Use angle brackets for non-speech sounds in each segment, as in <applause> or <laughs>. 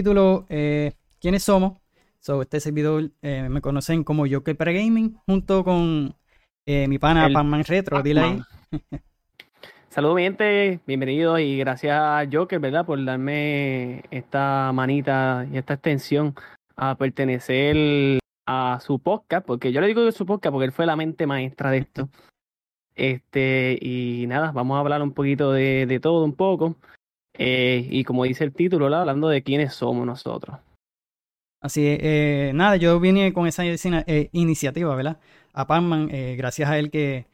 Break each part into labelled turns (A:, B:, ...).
A: título ¿Quiénes somos? So, este servidor me conocen como Joker para Gaming, junto con mi pana Panman Retro. Dile ahí.
B: Saludos, mi gente, bienvenidos y gracias a Joker, ¿verdad? Por darme esta manita y esta extensión a pertenecer a su podcast, porque yo le digo que su podcast porque él fue la mente maestra de esto. Este, y nada, vamos a hablar un poquito de, de todo un poco. Eh, y como dice el título, ¿verdad? hablando de quiénes somos nosotros.
A: Así es, eh, nada, yo vine con esa eh, iniciativa, ¿verdad? A Panman, gracias a él que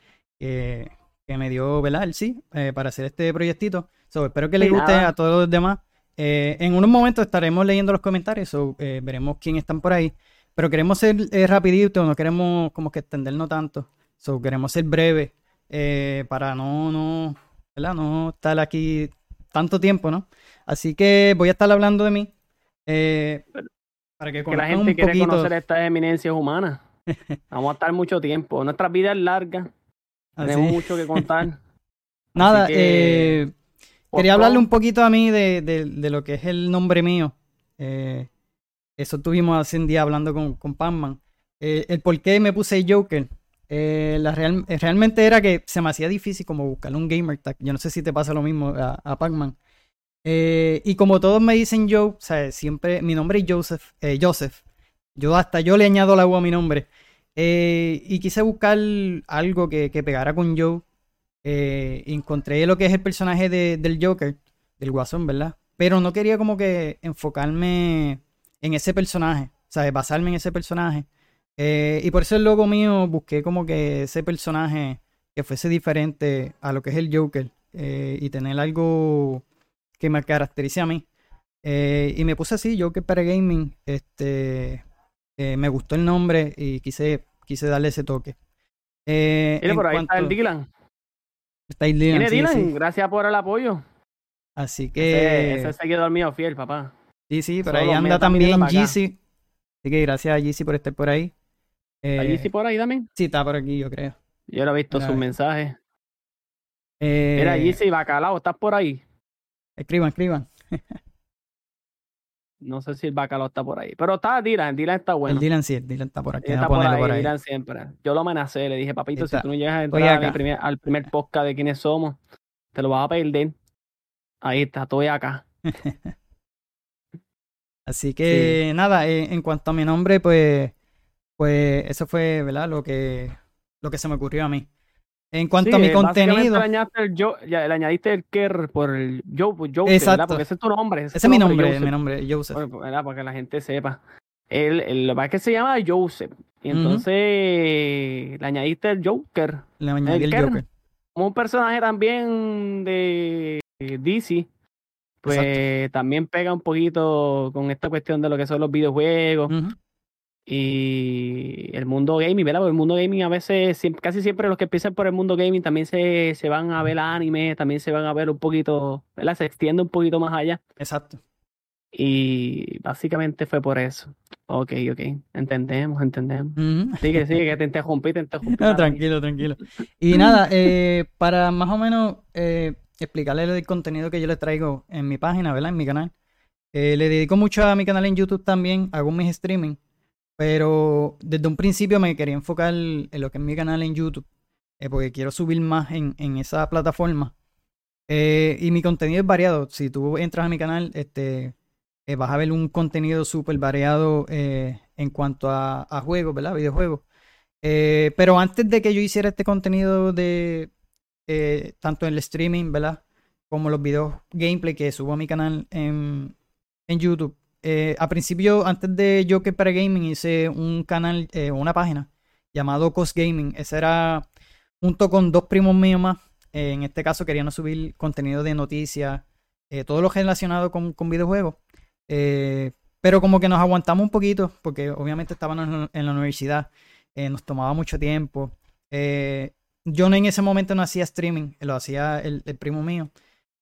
A: que me dio, ¿verdad? El sí, eh, para hacer este proyectito. espero que les guste a todos los demás. Eh, en unos momentos estaremos leyendo los comentarios, so, eh, veremos quién están por ahí. Pero queremos ser rapidito, no queremos como que extendernos tanto. So, queremos ser breve para no, no, ¿verdad? No estar aquí tanto tiempo, ¿no? Así que voy a estar hablando de mí.
B: para que, que la gente quiere conocer estas eminencias humanas. <laughs> Vamos a estar mucho tiempo. Nuestra vida es larga. Tenemos mucho que contar. <laughs>
A: Nada, eh, quería hablarle un poquito a mí de, de, lo que es el nombre mío. Eh, eso tuvimos hace un día hablando con, con Panman. Eh, el por qué me puse Joker. La real, realmente era que se me hacía difícil como buscar un gamer. Yo no sé si te pasa lo mismo a, Pac-Man. y como todos me dicen Joe, o sea, siempre mi nombre es Joseph. Joseph. Yo hasta yo le añado la U a mi nombre. Eh, y quise buscar algo que, pegara con Joe. Eh, encontré lo que es el personaje del Joker, del Guasón, ¿verdad? Pero no quería como que enfocarme en ese personaje, o sea, basarme en ese personaje. Eh, y por eso el logo mío busqué como que ese personaje que fuese diferente a lo que es el Joker y tener algo que me caracterice a mí. y me puse así, Joker para Gaming. Este, eh, me gustó el nombre y quise, quise darle ese toque.
B: Eh, Mira, por ahí está el Dylan.
A: Está el Dylan.
B: Dylan? Gracias por el apoyo.
A: Así que.
B: Ese, ese seguidor mío fiel, papá.
A: Sí, sí, pero ahí anda también Yeezy. Así que gracias a Yeezy por estar por ahí.
B: Eh, ¿Está por ahí también?
A: Sí, está por aquí, yo creo.
B: Yo no he visto sus mensajes. Eh, Mira, Yeezy Bacalao, ¿estás por ahí?
A: Escriban, escriban.
B: No sé si el bacalao está por ahí. Pero está Dylan, Dylan está bueno.
A: El Dylan sí, el Dylan está por aquí.
B: Está por ahí, Dylan siempre. Yo lo amenacé, le dije, papito, si tú no llegas a entrar al primer, podcast de quiénes somos, te lo vas a perder. Ahí está, estoy acá. <laughs>
A: Así que nada, eh, en cuanto a mi nombre, pues, pues eso fue, ¿verdad? Lo que, lo que se me ocurrió a mí. En cuanto a mi contenido.
B: Le añadiste, el yo, ya, le añadiste el Kerr por el Joe, Joe ¿verdad? Porque ese es tu nombre.
A: Ese, es mi nombre, mi nombre, Joseph.
B: ¿verdad? Para que la gente sepa. El, lo que se llama Joseph. Y entonces le añadiste el Joker.
A: Le añadí el, Joker.
B: Como un personaje también de DC. Pues también pega un poquito con esta cuestión de lo que son los videojuegos. Y el mundo gaming, ¿verdad? Porque el mundo gaming a veces, casi siempre los que empiezan por el mundo gaming también se, se van a ver anime, también se van a ver un poquito, ¿verdad? Se extiende un poquito más allá.
A: Exacto.
B: Y básicamente fue por eso. Ok, ok. Entendemos, entendemos. Sigue, sigue, que te <laughs> interrumpí, te interrumpí.
A: No, tranquilo, tranquilo. Y nada, eh, para más o menos eh, explicarle el contenido que yo les traigo en mi página, ¿verdad? En mi canal. Eh, le dedico mucho a mi canal en YouTube también, hago mis streaming. Pero desde un principio me quería enfocar en lo que es mi canal en YouTube, eh, porque quiero subir más en, esa plataforma. Eh, y mi contenido es variado. Si tú entras a mi canal, este, eh, vas a ver un contenido súper variado en cuanto a, juegos, ¿verdad? Videojuegos. pero antes de que yo hiciera este contenido de tanto en el streaming, ¿verdad? Como los videos gameplay que subo a mi canal en, en YouTube, eh, a principio, antes de Joker para Gaming, hice un canal, eh, una página llamado Cost Gaming. Ese era junto con dos primos míos más. Eh, en este caso querían subir contenido de noticias, todo lo relacionado con, videojuegos. pero como que nos aguantamos un poquito, porque obviamente estábamos en la universidad, nos tomaba mucho tiempo. yo en ese momento no hacía streaming, lo hacía el primo mío,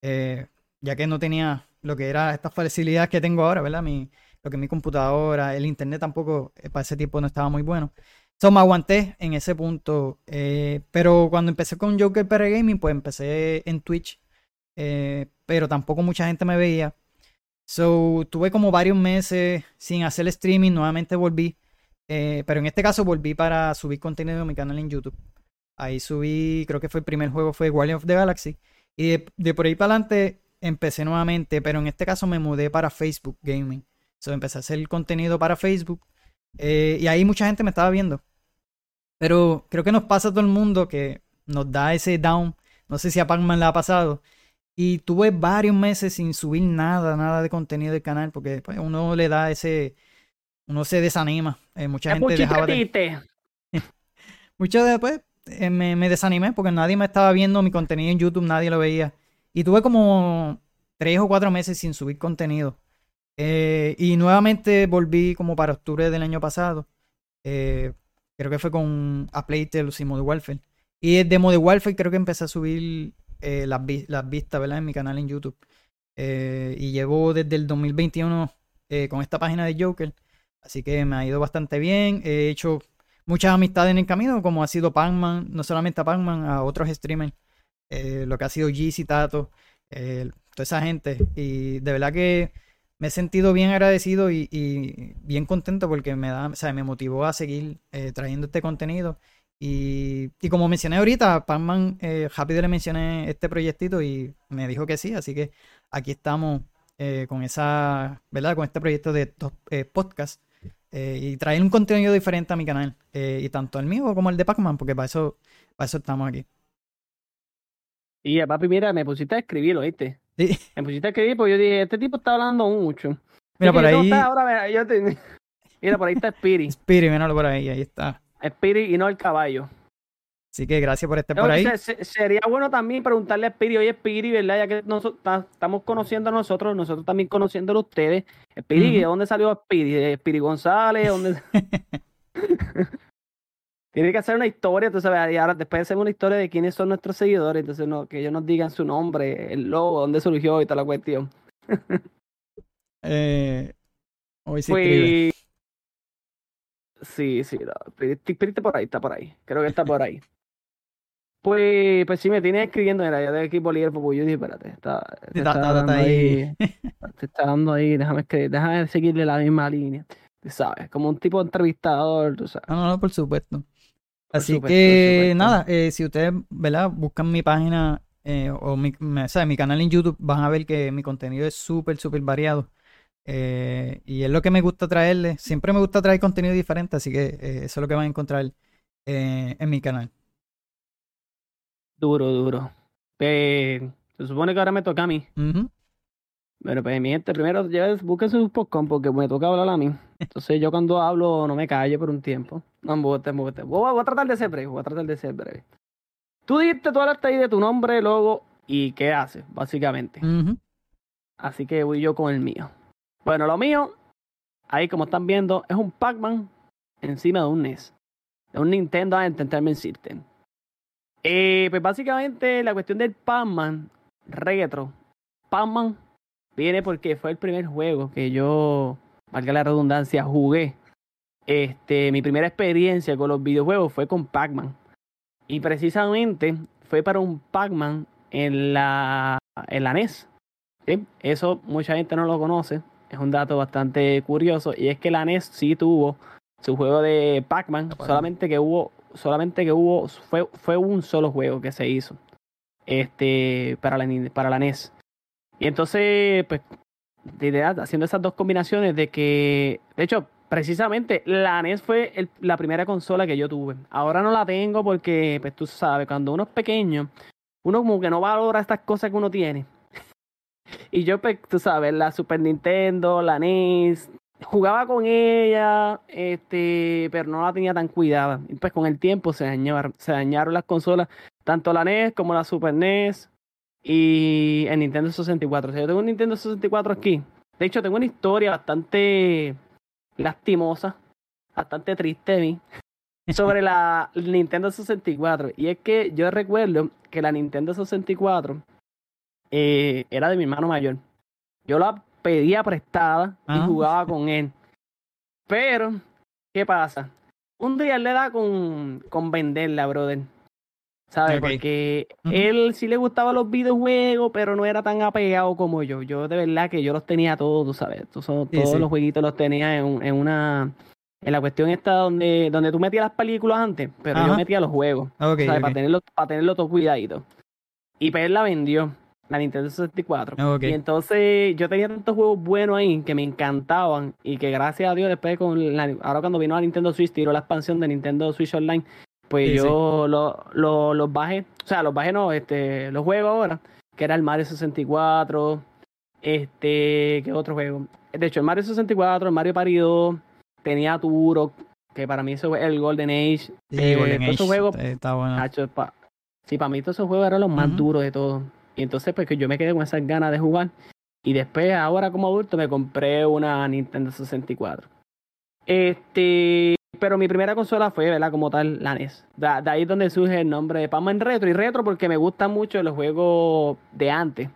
A: ya que no tenía lo que era estas facilidades que tengo ahora, ¿verdad? Mi, lo que mi computadora, el internet tampoco eh, para ese tiempo no estaba muy bueno. Entonces me aguanté en ese punto. Eh, pero cuando empecé con Joker para Gaming, pues empecé en Twitch. Eh, pero tampoco mucha gente me veía. So, tuve como varios meses sin hacer streaming, nuevamente volví. Pero en este caso volví para subir contenido en mi canal en YouTube. Ahí subí, creo que fue el primer juego, fue Guardian of the Galaxy. Y de, por ahí para adelante empecé nuevamente, pero en este caso me mudé para Facebook Gaming. So, empecé a hacer contenido para Facebook. Eh, y ahí mucha gente me estaba viendo. Pero creo que nos pasa a todo el mundo que nos da ese down. No sé si a Pac-Man le ha pasado. Y tuve varios meses sin subir nada, nada de contenido del canal, porque pues, uno le da ese. Uno se desanima. Eh, mucha gente dejaba de. <laughs> Mucho después eh, me, me, desanimé porque nadie me estaba viendo mi contenido en YouTube, nadie lo veía. Y tuve como tres o cuatro meses sin subir contenido. Eh, y nuevamente volví como para octubre del año pasado. creo que fue con A Playtale y Modern Warfare. Y de Modern Warfare creo que empecé a subir eh, las, las, vistas ¿verdad? en mi canal en YouTube. Eh, y llevo desde el 2021 eh, con esta página de Joker. Así que me ha ido bastante bien. He hecho muchas amistades en el camino, como ha sido Pac-Man, no solamente a Pac-Man, a otros streamers. Lo que ha sido Yeezy, Tato, toda esa gente. Y de verdad que me he sentido bien agradecido y, bien contento porque me da, o sea, me motivó a seguir trayendo este contenido y, como mencioné ahorita, Pacman, eh, rápido le mencioné este proyectito y me dijo que sí, así que aquí estamos eh, con esa, ¿verdad? Con este proyecto de eh, podcast eh, y traer un contenido diferente a mi canal, y tanto el mío como el de Pacman, porque para eso, para eso estamos aquí.
B: Y papi, mira, me pusiste a escribir, ¿oíste? Sí. Me pusiste a escribir porque yo dije, este tipo está hablando mucho.
A: Mira, por ahí.
B: Ahora, yo te... <laughs> Mira, por ahí está Spirit.
A: Spirit, míralo por ahí, ahí está.
B: Spirit y no el caballo.
A: Así que gracias por estar por ahí.
B: sería bueno también preguntarle a Spirit, oye Spirit, ¿verdad? Ya que nosotros estamos conociendo a nosotros, nosotros también conociéndolo a ustedes. Spirit, ¿de dónde salió Spirit? ¿Spirit González? ¿Dónde... <laughs> <laughs> Tiene que hacer una historia, entonces, y ahora después hacemos una historia de quiénes son nuestros seguidores, entonces no, que ellos nos digan su nombre, el logo, dónde surgió y toda la cuestión. <laughs>
A: eh, hoy sí pues,
B: Sí, sí, no, por ahí, está por ahí. Creo que está por ahí. Pues, pues sí, me tiene escribiendo, mira, ya de equipo Liverpool, pues yo dije, espérate, está, está, ahí. <laughs> Te está dando ahí, déjame escribir, déjame seguirle la misma línea. ¿Sabes? Como un tipo de entrevistador, tú sabes.
A: No, no, por supuesto. Así que nada, eh, si ustedes, ¿verdad? Buscan mi página eh, o mi, o sea, mi canal en YouTube, van a ver que mi contenido es súper, súper variado. Eh, y es lo que me gusta traerle. Siempre me gusta traer contenido diferente, así que eh, eso es lo que van a encontrar eh, en mi canal.
B: Duro, duro. se supone que ahora me toca a mí. Bueno, pues mi gente, primero ya busquen su podcast porque me toca hablar a mí. <laughs> Entonces yo cuando hablo no me callo por un tiempo. No, voy, voy, a tratar de ser breve, voy a tratar de ser breve. Tú dijiste, tú hablaste ahí de tu nombre, logo y qué haces, básicamente. Así que voy yo con el mío. Bueno, lo mío, ahí como están viendo, es un Pac-Man encima de un NES. De un Nintendo Entertainment System. Eh, pues básicamente la cuestión del Pac-Man retro. Pac-Man viene porque fue el primer juego que yo, valga la redundancia, jugué. Este, mi primera experiencia con los videojuegos fue con Pac-Man. Y precisamente fue para un Pac-Man en la, en la NES. Eso mucha gente no lo conoce es un dato bastante curioso y es que la NES sí tuvo su juego de Pac-Man, solamente que hubo, solamente que hubo, fue, fue un solo juego que se hizo este, para, la, para la NES. Y entonces, pues, de idea, haciendo esas dos combinaciones de que, de hecho, precisamente la NES fue la primera consola que yo tuve. Ahora no la tengo porque, pues tú sabes, cuando uno es pequeño, uno como que no valora estas cosas que uno tiene. <laughs> Y yo, pues, tú sabes, la Super Nintendo, la NES, jugaba con ella, este, pero no la tenía tan cuidada. Y pues con el tiempo se dañaron, se dañaron las consolas, tanto la NES como la Super NES y el Nintendo 64. O sea, yo tengo un Nintendo 64 aquí. De hecho, tengo una historia bastante lastimosa, bastante triste de mí, <laughs> sobre la Nintendo 64. Y es que yo recuerdo que la Nintendo 64 eh, era de mi hermano mayor. Yo la pedía prestada y ah. jugaba con él. Pero, ¿qué pasa? Un día él le da con, con venderla, brother. ¿Sabes? Porque él sí le gustaban los videojuegos, pero no era tan apegado como yo. Yo de verdad que yo los tenía todos, tú sabes.
A: Sí,
B: todos
A: sí.
B: los jueguitos los tenía en, en una... En la cuestión esta donde, donde tú metías las películas antes, pero yo metía los juegos.
A: Ok,
B: ¿sabes?
A: ok.
B: Para tenerlo, para tenerlo todo cuidadito. Y pues él la vendió, la Nintendo 64.
A: Ok.
B: Y entonces yo tenía tantos juegos buenos ahí que me encantaban y que gracias a Dios después con la, ahora cuando vino la Nintendo Switch, tiró la expansión de Nintendo Switch Online, pues
A: Sí,
B: yo lo- lo- los bajé, o sea, los bajé no, este, los juegos ahora, que era el Mario 64, este, ¿qué otro juego? De hecho, el Mario 64, el Mario Party 2, tenía Turok, que para mí eso es el Golden Age.
A: Sí,
B: eh,
A: Golden
B: todos esos
A: Age,
B: juegos
A: eh, está bueno.
B: Hacho, pa- sí, para mí todos esos juegos eran los más duros de todos. Y entonces, pues que yo me quedé con esas ganas de jugar. Y después, ahora como adulto, me compré una Nintendo 64. Este, pero mi primera consola fue, ¿verdad? Como tal, la NES. De, de ahí es donde surge el nombre de Pac-Man Retro. Y retro porque me gustan mucho los juegos de antes.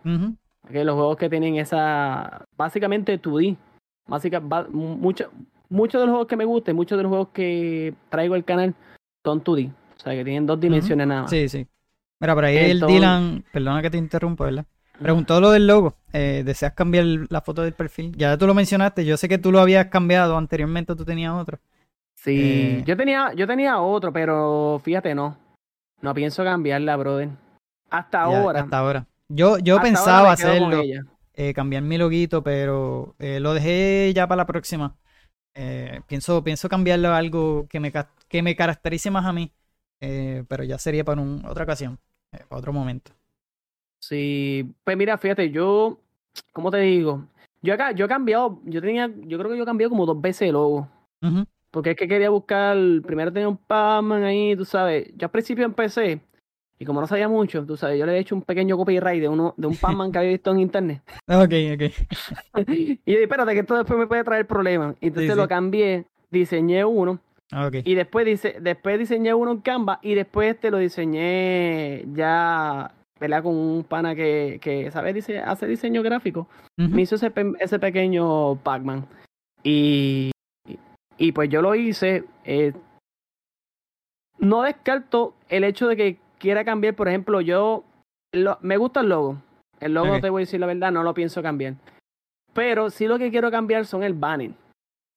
B: Que los juegos que tienen esa, básicamente 2D. Básica, mucho- muchos de los juegos que me gustan, muchos de los juegos que traigo al canal son 2D. O sea, que tienen dos dimensiones nada más.
A: Sí, sí. Mira, por ahí el Dylan, perdona que te interrumpa, ¿verdad? Preguntó lo del logo. Eh, ¿Deseas cambiar la foto del perfil? Ya tú lo mencionaste. Yo sé que tú lo habías cambiado anteriormente, tú tenías otro.
B: Sí,
A: Eh,
B: yo tenía, yo tenía otro, pero fíjate, no. No pienso cambiarla, brother. Hasta
A: Ya,
B: ahora.
A: Hasta ahora. Yo, yo pensaba hacerlo, eh, cambiar mi loguito, pero eh, lo dejé ya para la próxima. Pienso, pienso cambiarlo a algo que me, que me caracterice más a mí, pero ya sería para un- otra ocasión, para otro momento.
B: Sí, pues mira, fíjate, yo, ¿cómo te digo? Yo acá, yo he cambiado, yo tenía, yo creo que yo he cambiado como dos veces el logo. Porque es que quería buscar, primero tenía un Pac-Man ahí, tú sabes. Yo al principio empecé, y como no sabía mucho, tú sabes, yo le he hecho un pequeño copyright de uno, de un Pac-Man que había visto en internet. <laughs>
A: Ok, ok. <laughs>
B: y yo dije, espérate, que esto después me puede traer problemas. Y entonces
A: Sí,
B: lo cambié, diseñé uno,
A: ok.
B: y después dice, después diseñé uno en Canva, y después este lo diseñé ya, ¿verdad? Con un pana que, que ¿sabes? Dice, hace diseño gráfico. Me hizo ese, ese pequeño Pac-Man. Y, y pues yo lo hice. eh, no descarto el hecho de que quiera cambiar, por ejemplo, yo lo- me gusta el logo. El logo, te voy a decir la verdad, no lo pienso cambiar. Pero sí lo que quiero cambiar son el banner.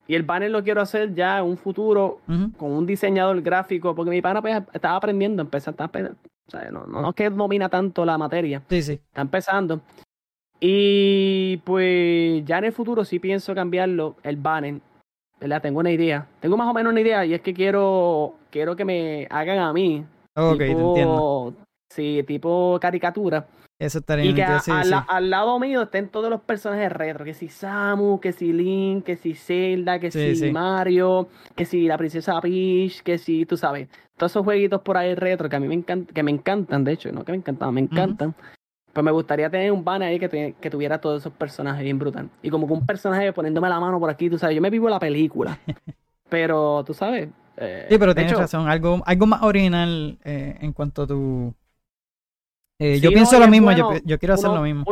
B: Y el banner lo quiero hacer ya en un futuro con un diseñador gráfico, porque mi pana pues, estaba aprendiendo, empezó, ape- o sea, no, no es que domina tanto la materia,
A: Sí, sí.
B: está empezando. Y pues ya en el futuro sí pienso cambiarlo, el banner. ¿Verdad? Tengo una idea. Tengo más o menos una idea y es que quiero, quiero que me hagan a mí.
A: Ok, te entiendo.
B: tipo, Sí, tipo caricatura.
A: Eso estaría
B: Y que a-
A: sí, sí.
B: al lado mío estén todos los personajes retro. Que si Samu, que si Link, que si Zelda, que
A: Sí,
B: si. Mario, que si la princesa Peach, que si, tú sabes, todos esos jueguitos por ahí retro que a mí me encantan, que me encantan, de hecho, no que me encantan, me encantan. Pues me gustaría tener un banner ahí que, te- que tuviera todos esos personajes bien brutal. Y como que un personaje poniéndome la mano por aquí, tú sabes, yo me vivo la película. <laughs> pero, tú sabes. eh,
A: Sí, pero tienes
B: hecho,
A: razón. Algo, algo más original eh, en cuanto a tu. Eh, yo pienso
B: no,
A: lo mismo, yo,
B: bueno,
A: yo quiero hacer lo mismo.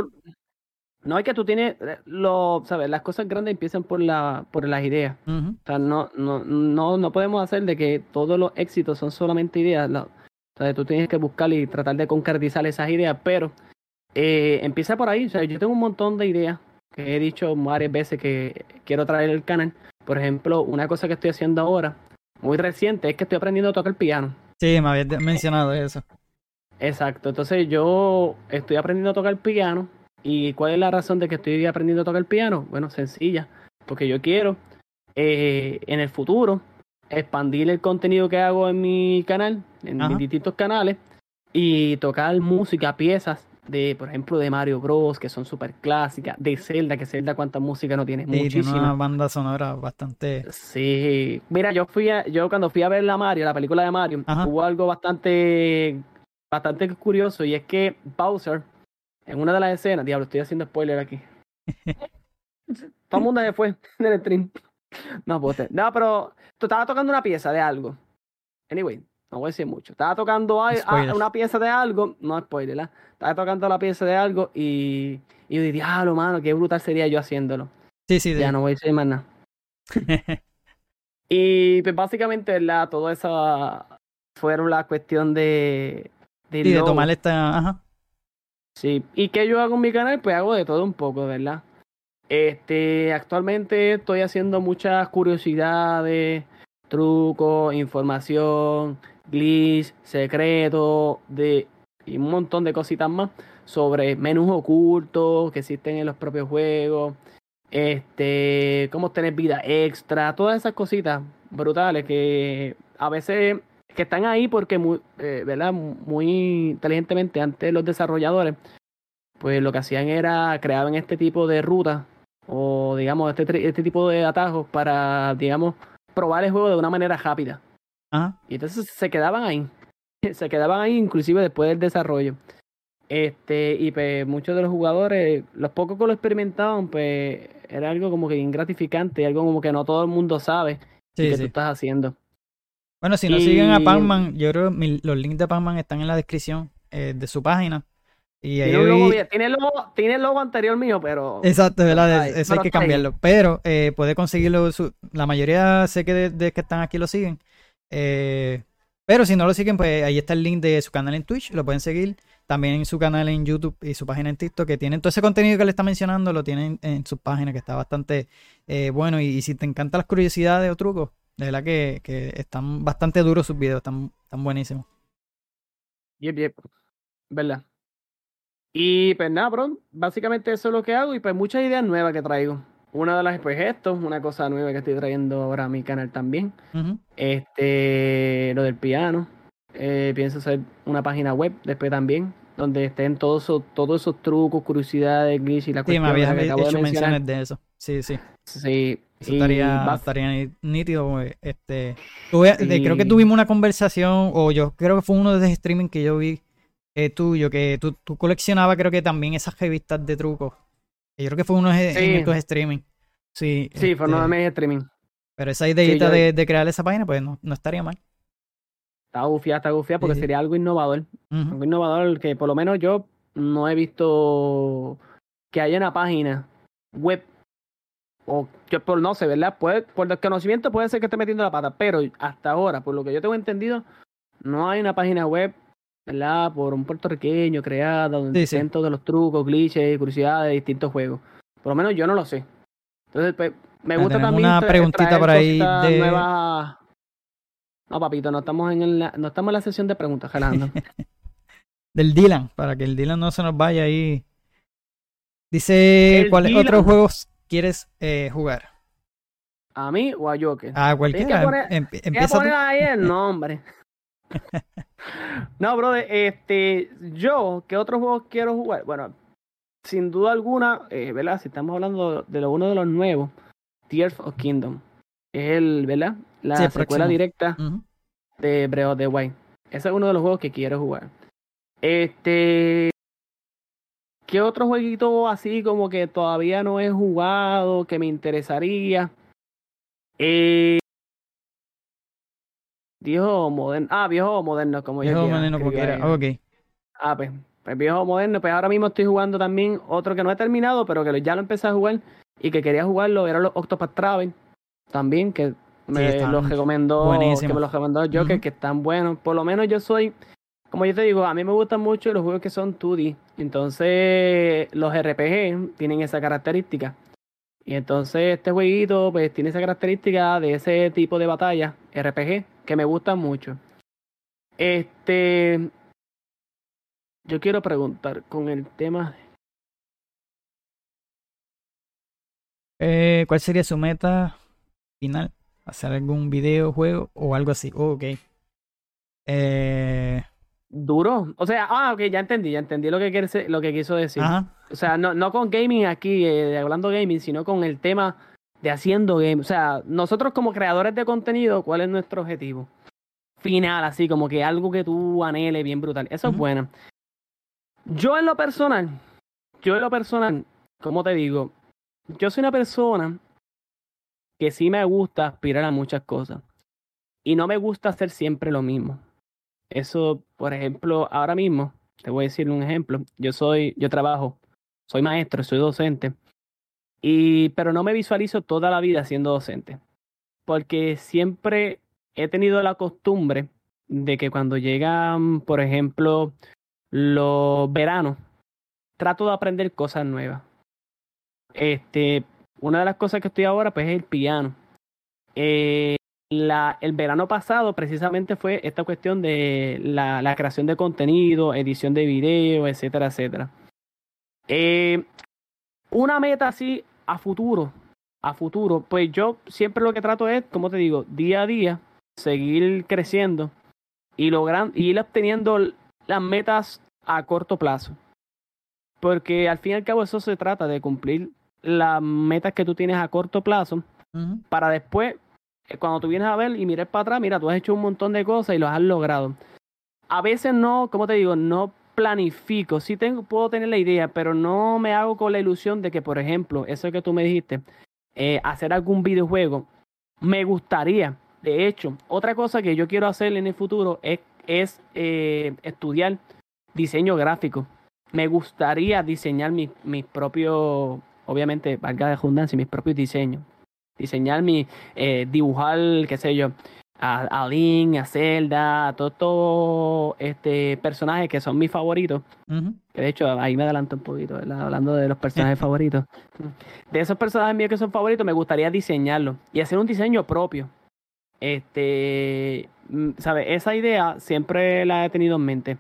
B: no es que tú tienes, lo, ¿sabes? Las cosas grandes empiezan por, la, por las ideas. O sea, no, no, no, no podemos hacer de que todos los éxitos son solamente ideas. la- o sea, tú tienes que buscar y tratar de concretizar esas ideas, pero eh, empieza por ahí. O sea, yo tengo un montón de ideas que he dicho varias veces que quiero traer al canal. Por ejemplo, una cosa que estoy haciendo ahora, muy reciente, es que estoy aprendiendo a tocar el piano.
A: Sí, me habías mencionado eso.
B: Exacto, entonces yo estoy aprendiendo a tocar piano. ¿Y cuál es la razón de que estoy aprendiendo a tocar piano? Bueno, sencilla, porque yo quiero eh, en el futuro expandir el contenido que hago en mi canal, en
A: Ajá.
B: mis distintos canales, y tocar música, piezas de, por ejemplo, de Mario Bros, que son súper clásicas, de Zelda, que Zelda cuánta música no tiene,
A: Sí, tiene
B: muchísima.
A: una banda sonora bastante.
B: Sí, mira, yo fui a, yo cuando fui a ver la Mario, la película de Mario,
A: Ajá.
B: hubo algo bastante bastante curioso y es que Bowser en una de las escenas, diablo, estoy haciendo spoiler aquí. <laughs> Todo el mundo se fue del stream. No, puedo ser. No, pero tú estabas tocando una pieza de algo. Anyway, no voy a decir mucho. Estaba tocando a- una pieza de algo, no spoiler, ¿la? Estaba tocando la pieza de algo y, y yo dije, diablo, mano, qué brutal sería yo haciéndolo.
A: Sí, sí, sí.
B: Ya no voy a decir más nada. <laughs> Y pues básicamente, ¿verdad? Todo eso fueron la cuestión de,
A: Sí, de
B: logo.
A: tomar esta. Ajá.
B: Sí, ¿y qué yo hago en mi canal? Pues hago de todo un poco, ¿verdad? Este, actualmente estoy haciendo muchas curiosidades, trucos, información, glitch, secretos, de y un montón de cositas más sobre menús ocultos que existen en los propios juegos, este, cómo tener vida extra, todas esas cositas brutales que a veces que están ahí porque muy, eh, ¿verdad? Muy inteligentemente antes los desarrolladores pues lo que hacían era creaban este tipo de rutas o digamos este, este tipo de atajos para digamos probar el juego de una manera rápida
A: Ajá.
B: y entonces se quedaban ahí <laughs> se quedaban ahí inclusive después del desarrollo este y pues muchos de los jugadores los pocos que lo experimentaban pues era algo como que ingratificante algo como que no todo el mundo sabe
A: Sí,
B: que
A: sí.
B: tú estás haciendo
A: Bueno, si no
B: Y-
A: siguen a Pac-Man, yo creo que los links de Pac-Man están en la descripción eh, de su página. Y ahí
B: tiene, logo
A: vi-
B: bien- tiene el logo tiene el logo anterior mío pero
A: Exacto, ¿verdad?
B: Ay,
A: Eso hay que
B: ahí.
A: cambiarlo. Pero eh, puede conseguirlo. su- La mayoría sé que de, de que están aquí lo siguen. Eh, pero si no lo siguen, pues ahí está el link de su canal en Twitch. Lo pueden seguir. También su canal en YouTube y su página en TikTok. Que tienen todo ese contenido que le está mencionando. Lo tienen en su página, que está bastante eh, bueno. Y, si te encantan las curiosidades o trucos, de verdad que, que están bastante duros sus videos. Están, están buenísimos.
B: Yep, yep. ¿Verdad? Y pues nada, bro, básicamente eso es lo que hago y pues muchas ideas nuevas que traigo. Una de las pues esto, una cosa nueva que estoy trayendo ahora a mi canal también.
A: Ujú.
B: Este, lo del piano. Eh, pienso hacer una página web después también, donde estén todos esos, todos esos trucos, curiosidades, glitch y la
A: Sí, me habías
B: de
A: hecho menciones de eso. Sí, sí.
B: Sí,
A: Eso estaría,
B: va-
A: estaría ní- nítido. güey. Este, tuve- de- creo que
B: Sí.
A: tuvimos una conversación, o yo creo que fue uno de los streaming que yo vi eh, tuyo, que tú, tú coleccionabas, creo que también esas revistas de trucos. Yo creo que fue uno de-
B: Sí.
A: estos streaming. Sí,
B: sí, fue
A: este,
B: de mis streaming.
A: pero esa ideita
B: yo-
A: de, de crear esa página, pues no, no estaría mal.
B: Está gufiada, está gufiada porque
A: Sí,
B: sería algo innovador. Algo innovador que por lo menos yo no he visto que haya una página web o que por no sé, ¿verdad? Puede, por desconocimiento puede ser que esté metiendo la pata, pero hasta ahora, por lo que yo tengo entendido, no hay una página web, ¿verdad? Por un puertorriqueño creada donde
A: Sí, sí.
B: todos los trucos, glitches, curiosidades de distintos juegos. Por lo menos yo no lo sé. Entonces, pues, me gusta
A: tenemos
B: también
A: una preguntita por ahí de-
B: nuevas. No, papito, no estamos en la, no estamos en la sesión de preguntas, jalando. <laughs>
A: Del Dylan, para que el Dylan no se nos vaya ahí. Dice, ¿cuáles otros juegos quieres eh, jugar?
B: ¿A mí o a Joker?
A: Ah, cualquiera.
B: poner-
A: em-
B: a
A: empieza tú.
B: poner ahí el <laughs> nombre. no, brother, este, yo, ¿qué otros juegos quiero jugar? Bueno, sin duda alguna, eh, ¿verdad? Si estamos hablando de lo, uno de los nuevos, Tears of Kingdom. Es el, ¿verdad? La
A: Sí,
B: secuela
A: próximo.
B: directa
A: Ujú.
B: de Breath of the Wild. Ese es uno de los juegos que quiero jugar. Este. ¿Qué otro jueguito así como que todavía no he jugado que me interesaría? Eh. Viejo o moderno. Ah, viejo o moderno, como yo
A: Viejo. Veneno, como
B: escribir
A: quiera.
B: ahí.
A: Ok.
B: Ah, pues, pues viejo moderno. Pues ahora mismo estoy jugando también otro que no he terminado, pero que ya lo empecé a jugar y que quería jugarlo. Era los Octopath Travel. También, que me los recomendó. Que me los recomendó Joker,
A: Ujú.
B: que están buenos. Por lo menos yo soy. Como yo te digo, a mí me gustan mucho los juegos que son 2D. Entonces, los RPG tienen esa característica. Y entonces este jueguito pues tiene esa característica de ese tipo de batalla RPG que me gustan mucho. Este yo quiero preguntar con el tema
A: Eh, ¿Cuál sería su meta final? ¿Hacer algún videojuego o algo así? Oh, ok. Eh,
B: duro, o sea, ah, ok, ya entendí, ya entendí lo que quiere ser- lo que quiso decir.
A: Ajá.
B: O sea, no, no con gaming aquí, eh, hablando gaming, sino con el tema de haciendo game. O sea, nosotros como creadores de contenido, ¿cuál es nuestro objetivo? Final, así como que algo que tú anheles bien brutal. Eso es bueno. Yo en lo personal, yo en lo personal, como te digo, yo soy una persona que sí me gusta aspirar a muchas cosas. Y no me gusta hacer siempre lo mismo. Eso, por ejemplo, ahora mismo, te voy a decir un ejemplo. Yo soy, yo trabajo, soy maestro, soy docente. Y, pero no me visualizo toda la vida siendo docente. Porque siempre he tenido la costumbre de que cuando llegan, por ejemplo, los veranos, trato de aprender cosas nuevas. Este, una de las cosas que estoy ahora, pues es el piano. Eh, la, el verano pasado precisamente fue esta cuestión de la, la creación de contenido, edición de video, etcétera, etcétera. Eh, una meta así a futuro, a futuro, pues yo siempre lo que trato es, como te digo, día a día, seguir creciendo y lograr y ir obteniendo las metas a corto plazo. Porque al fin y al cabo eso se trata de cumplir las metas que tú tienes a corto plazo para después eh, cuando tú vienes a ver y mires para atrás, mira, tú has hecho un montón de cosas y lo has logrado. A veces no, como te digo, no planifico. Sí tengo, puedo tener la idea, pero no me hago con la ilusión de que, por ejemplo, eso que tú me dijiste, eh, hacer algún videojuego, me gustaría. De hecho, otra cosa que yo quiero hacer en el futuro es, es eh, estudiar diseño gráfico. Me gustaría diseñar mis mi propios, obviamente, valga de redundancia, mis propios diseños diseñar mi, eh, dibujar, qué sé yo, a, a Link, a Zelda, a todos estos este, personajes que son mis favoritos. Que de hecho, ahí me adelanto un poquito, hablando de los personajes favoritos. De esos personajes míos que son favoritos, me gustaría diseñarlos y hacer un diseño propio. Este, mm, ¿sabes? Esa idea siempre la he tenido en mente.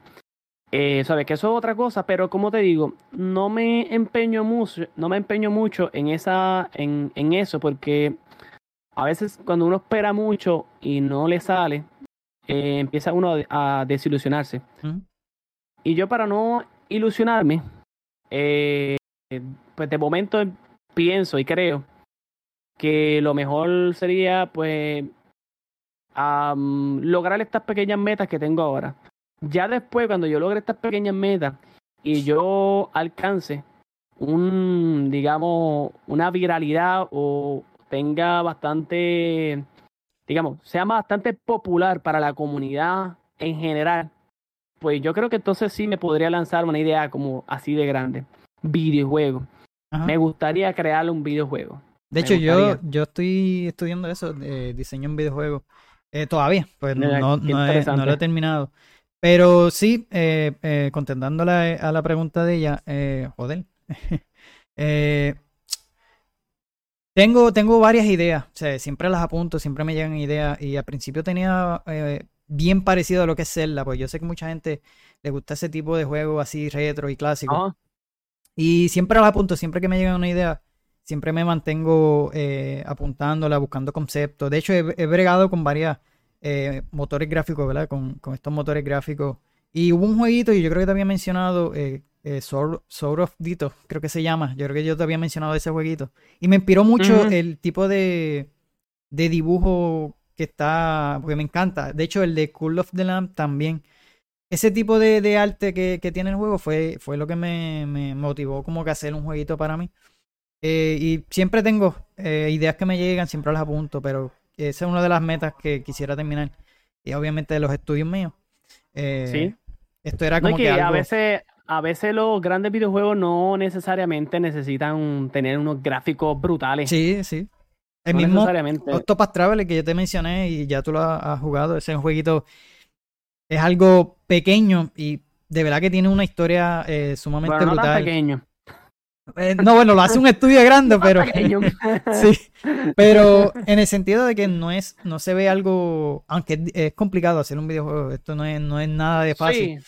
B: Eh, sabes que eso es otra cosa, pero como te digo, no me empeño mucho, no me empeño mucho en esa, en, en eso, porque a veces cuando uno espera mucho y no le sale, eh, empieza uno a, desilusionarse. Y yo para no ilusionarme, eh, pues de momento pienso y creo que lo mejor sería pues lograr estas pequeñas metas que tengo ahora ya después, cuando yo logre estas pequeñas metas y yo alcance un, digamos, una viralidad o tenga bastante, digamos, sea bastante popular para la comunidad en general, pues yo creo que entonces sí me podría lanzar una idea como así de grande. Videojuego. Me gustaría crear un videojuego.
A: De hecho, yo, yo estoy estudiando eso, de diseño en videojuegos. Eh, todavía, pues no, no, no, lo he terminado. Pero sí, eh, eh, a la pregunta de ella, eh, joder. <laughs> Eh, tengo, tengo varias ideas, o sea, siempre las apunto, siempre me llegan ideas y al principio tenía bien parecido a lo que es Zelda, pues yo sé que mucha gente le gusta ese tipo de juego así retro y clásico. Y siempre las apunto, siempre que me llega una idea, siempre me mantengo apuntándola, buscando conceptos. De hecho, he bregado con varias eh, motores gráficos, ¿verdad? Con, con, estos motores gráficos. Y hubo un jueguito, y yo creo que te había mencionado, eh, eh Sword, of Dito, creo que se llama. Yo creo que yo te había mencionado ese jueguito. Y me inspiró mucho el tipo de, de dibujo que está, porque me encanta. De hecho, el de Cool of the Lamp también. Ese tipo de, de arte que, que, tiene el juego fue, fue lo que me, me, motivó como que hacer un jueguito para mí. Eh, y siempre tengo eh, ideas que me llegan, siempre las apunto, pero esa es una de las metas que quisiera terminar. Y obviamente de los estudios míos. Eh, sí. Esto era como que,
B: a veces a veces los grandes videojuegos no necesariamente necesitan tener unos gráficos brutales.
A: Sí, sí. El mismo Octopath Traveler que yo te mencioné y ya tú lo has, jugado, ese jueguito es algo pequeño y de verdad que tiene una historia eh, sumamente bueno, no brutal. Tan pequeño. Eh, no, bueno, lo hace un estudio grande, <laughs> pero. <laughs> sí. Pero en el sentido de que no es, no se ve algo. Aunque es complicado hacer un videojuego, esto no es, no es nada de fácil.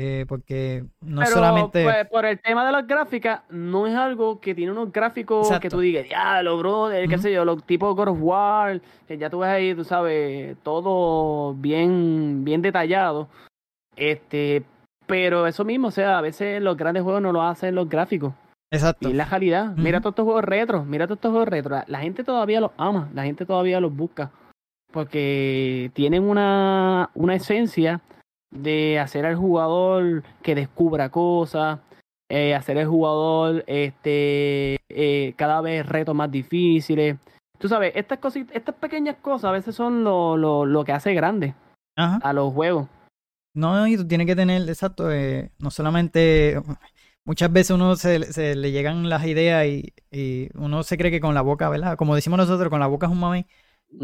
A: Eh, porque no es solamente.
B: Pues, por el tema de las gráficas, no es algo que tiene unos gráficos que tú digas, ya, lo bro, qué sé yo, los tipos God of War, que ya tú ves ahí, tú sabes, todo bien, bien detallado. Este, pero eso mismo, o sea, a veces los grandes juegos no lo hacen los gráficos.
A: Exacto.
B: Y la calidad. Mira todos estos juegos retro. Mira todos estos juegos retro. La, gente todavía los ama. La gente todavía los busca. Porque tienen una, una esencia de hacer al jugador que descubra cosas. Eh, hacer al jugador este eh, cada vez retos más difíciles. Tú sabes, estas cositas, estas pequeñas cosas a veces son lo, lo, lo que hace grande a los juegos.
A: No, y tú tienes que tener, exacto, eh, no solamente muchas veces uno se, se le llegan las ideas y, y, uno se cree que con la boca, ¿verdad? Como decimos nosotros, con la boca es un mami.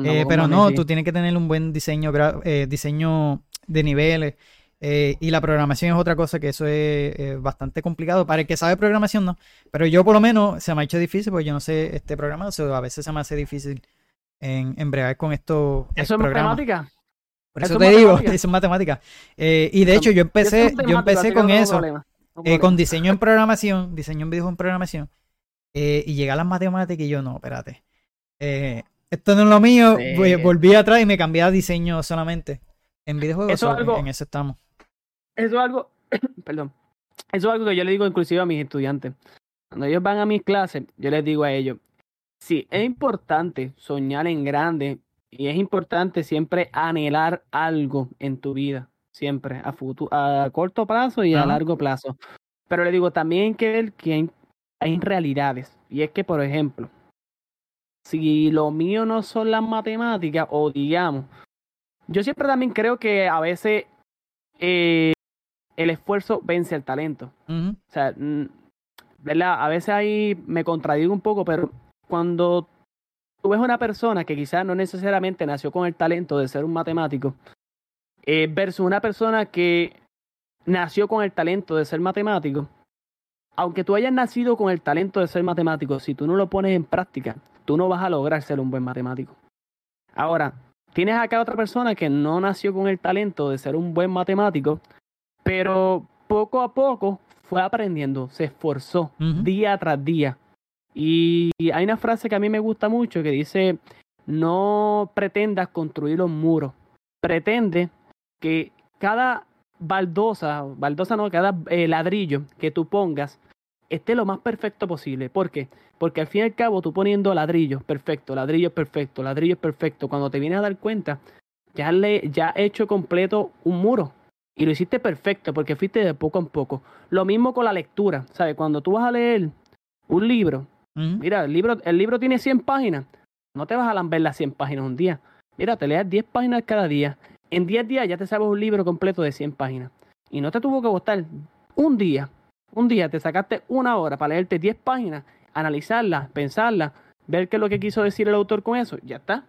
A: Eh, pero no, tú tienes que tener un buen diseño, eh, diseño de niveles. Eh, y la programación es otra cosa que eso es bastante complicado. Para el que sabe programación, no. Pero yo, por lo menos, se me ha hecho difícil porque yo no sé este programa. O a veces se me hace difícil en, en bregar con esto.
B: ¿Eso es matemática?
A: Por eso, te digo, <laughs> eso es matemática. Eh, y de hecho, yo empecé, yo empecé con eso. Con diseño en programación, diseño en videojuegos en programación. y llega a las matemáticas y yo, no, espérate. esto no es lo mío. Volví atrás y me cambié a diseño solamente. En videojuegos, eso algo, en eso estamos.
B: Eso es algo, <coughs> perdón, eso es algo que yo le digo inclusive a mis estudiantes. Cuando ellos van a mis clases, yo les digo a ellos, sí, es importante soñar en grande y es importante siempre anhelar algo en tu vida, siempre, a, futuro, a corto plazo y a largo plazo. Pero le digo, también hay que ver que hay, hay realidades. Y es que, por ejemplo, si lo mío no son las matemáticas, o digamos, yo siempre también creo que a veces eh, el esfuerzo vence el talento. O sea, ¿verdad? A veces ahí me contradigo un poco, pero cuando tú ves una persona que quizás no necesariamente nació con el talento de ser un matemático, eh, versus una persona que nació con el talento de ser matemático, aunque tú hayas nacido con el talento de ser matemático, si tú no lo pones en práctica, tú no vas a lograr ser un buen matemático. Ahora, tienes acá otra persona que no nació con el talento de ser un buen matemático, pero poco a poco fue aprendiendo, se esforzó día tras día. Y hay una frase que a mí me gusta mucho que dice, no pretendas construir un muro, pretende que cada baldosa, baldosa no, cada eh, ladrillo que tú pongas esté lo más perfecto posible. ¿Por qué? Porque al fin y al cabo tú poniendo ladrillos perfecto, ladrillos perfecto, ladrillos perfecto, cuando te vienes a dar cuenta, ya le ya hecho completo un muro. Y lo hiciste perfecto porque fuiste de poco en poco. Lo mismo con la lectura, ¿sabes? Cuando tú vas a leer un libro, mira, el libro, el libro tiene 100 páginas. No te vas a lamber las 100 páginas un día. Mira, te leas 10 páginas cada día. En 10 días ya te sabes un libro completo de 100 páginas. Y no te tuvo que costar un día. Un día te sacaste una hora para leerte 10 páginas, analizarlas, pensarlas, ver qué es lo que quiso decir el autor con eso. Ya está.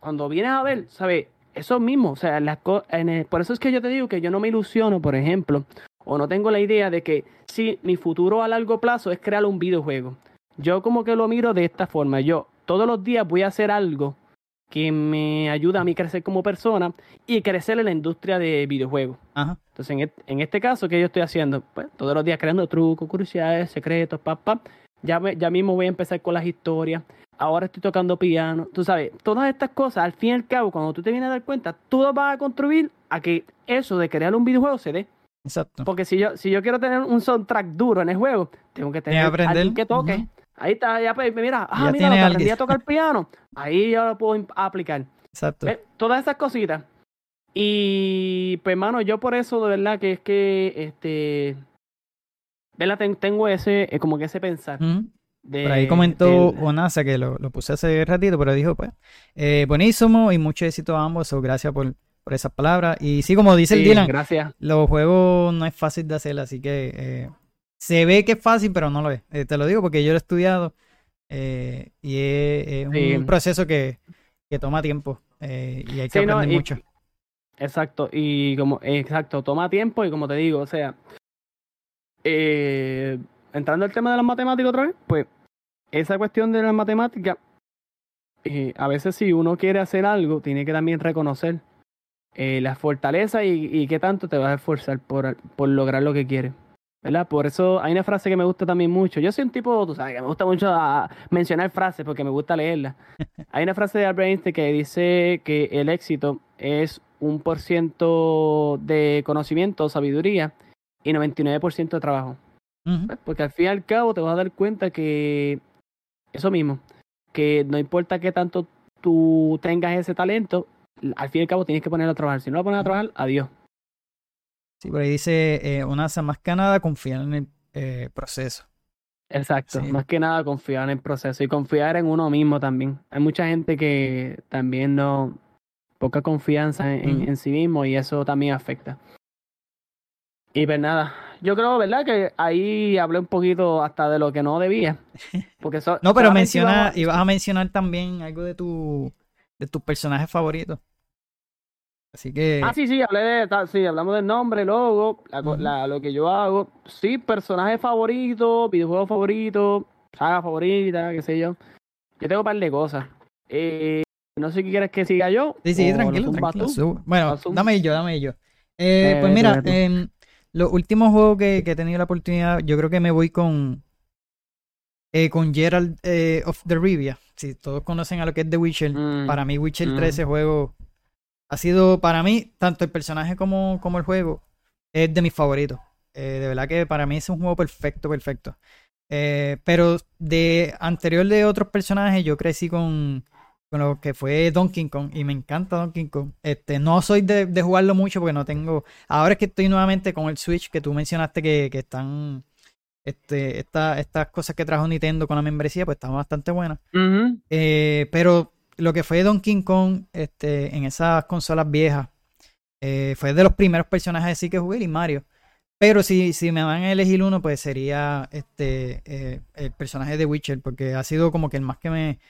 B: Cuando vienes a ver, ¿sabes? Eso mismo, o sea, las por eso es que yo te digo que yo no me ilusiono, por ejemplo, o no tengo la idea de que si mi futuro a largo plazo es crear un videojuego. Yo como que lo miro de esta forma. Yo todos los días voy a hacer algo que me ayuda a mí crecer como persona y crecer en la industria de videojuegos. Entonces, en, en, este caso, ¿qué yo estoy haciendo? Pues todos los días creando trucos, curiosidades, secretos, papá. Ya, ya mismo voy a empezar con las historias ahora estoy tocando piano. Tú sabes, todas estas cosas, al fin y al cabo, cuando tú te vienes a dar cuenta, todo va a contribuir a que eso de crear un videojuego se dé.
A: Exacto.
B: Porque si yo, si yo quiero tener un soundtrack duro en el juego, tengo que tener alguien que toque. Ahí está, ya pues, mira, ah, mira, lo aprendí a tocar piano. Ahí ya lo puedo aplicar.
A: Exacto.
B: Todas esas cositas. Y pues, hermano, yo por eso, de verdad, que es que, este, ¿verdad? Tengo ese, eh, como que ese pensar.
A: Por ahí comentó Onasa que lo, puse hace ratito, pero dijo, pues, eh, buenísimo y mucho éxito a ambos. gracias por, por esas palabras. Y sí, como dice el Dylan,
B: gracias.
A: los juegos no es fácil de hacer, así que eh, se ve que es fácil, pero no lo es. Eh, te lo digo porque yo lo he estudiado y es, un proceso que, que toma tiempo y hay que aprender mucho.
B: Exacto, y como, exacto, toma tiempo y como te digo, o sea, eh, entrando al tema de las matemáticas otra vez, pues esa cuestión de las matemáticas, eh, a veces si uno quiere hacer algo, tiene que también reconocer eh, las fortalezas y, y, qué tanto te vas a esforzar por, por lograr lo que quieres. ¿Verdad? Por eso hay una frase que me gusta también mucho. Yo soy un tipo, tú sabes, que me gusta mucho ah, mencionar frases porque me gusta leerlas. <laughs> hay una frase de Albert Einstein que dice que el éxito es un por ciento de conocimiento, sabiduría y 99% de trabajo. Pues, porque al fin y al cabo te vas a dar cuenta que eso mismo, que no importa qué tanto tú tengas ese talento, al fin y al cabo tienes que ponerlo a trabajar. Si no lo pones a trabajar, adiós.
A: Sí, por ahí dice, eh, una más que nada confiar en el eh, proceso.
B: Exacto, más que nada confiar en el proceso y confiar en uno mismo también. Hay mucha gente que también no, poca confianza en, en sí mismo y eso también afecta. Y pues nada, yo creo, ¿verdad? Que ahí hablé un poquito hasta de lo que no debía. <laughs> Porque
A: no, pero menciona, ibas a mencionar también algo de tu de tus personajes favoritos. Así que.
B: Ah, sí, sí, hablé de, sí, hablamos del nombre, logo, la lo que yo hago. Sí, personaje favorito, videojuego favorito, saga favorita, qué sé yo. Yo tengo un par de cosas. Eh, no sé qué quieres que siga yo.
A: Sí, sí, tranquilo, tranquilo.
B: tú.
A: Bueno, dame yo, dame yo. Eh,
B: Eh,
A: pues mira, em, los últimos juegos que, que he tenido la oportunidad, yo creo que me voy con eh, con Gerald eh, of the Rivia. Si todos conocen a lo que es The Witcher,
B: Mm,
A: para mí Witcher
B: mm.
A: 3 ese juego ha sido para mí tanto el personaje como, como el juego es de mis favoritos. Eh, de verdad que para mí es un juego perfecto, perfecto. Eh, pero de anterior de otros personajes, yo crecí con, con lo que fue Donkey Kong y me encanta Donkey Kong. Este, no soy de, de jugarlo mucho porque no tengo. Ahora es que estoy nuevamente con el Switch que tú mencionaste que, que están. Este, esta- estas cosas que trajo Nintendo con la membresía, pues están bastante buenas. Eh, pero lo que fue Donkey Kong este, en esas consolas viejas eh, fue de los primeros personajes así que jugué y Mario. Pero si, si me van a elegir uno, pues sería este eh, el personaje de Witcher, porque ha sido como que el más que me.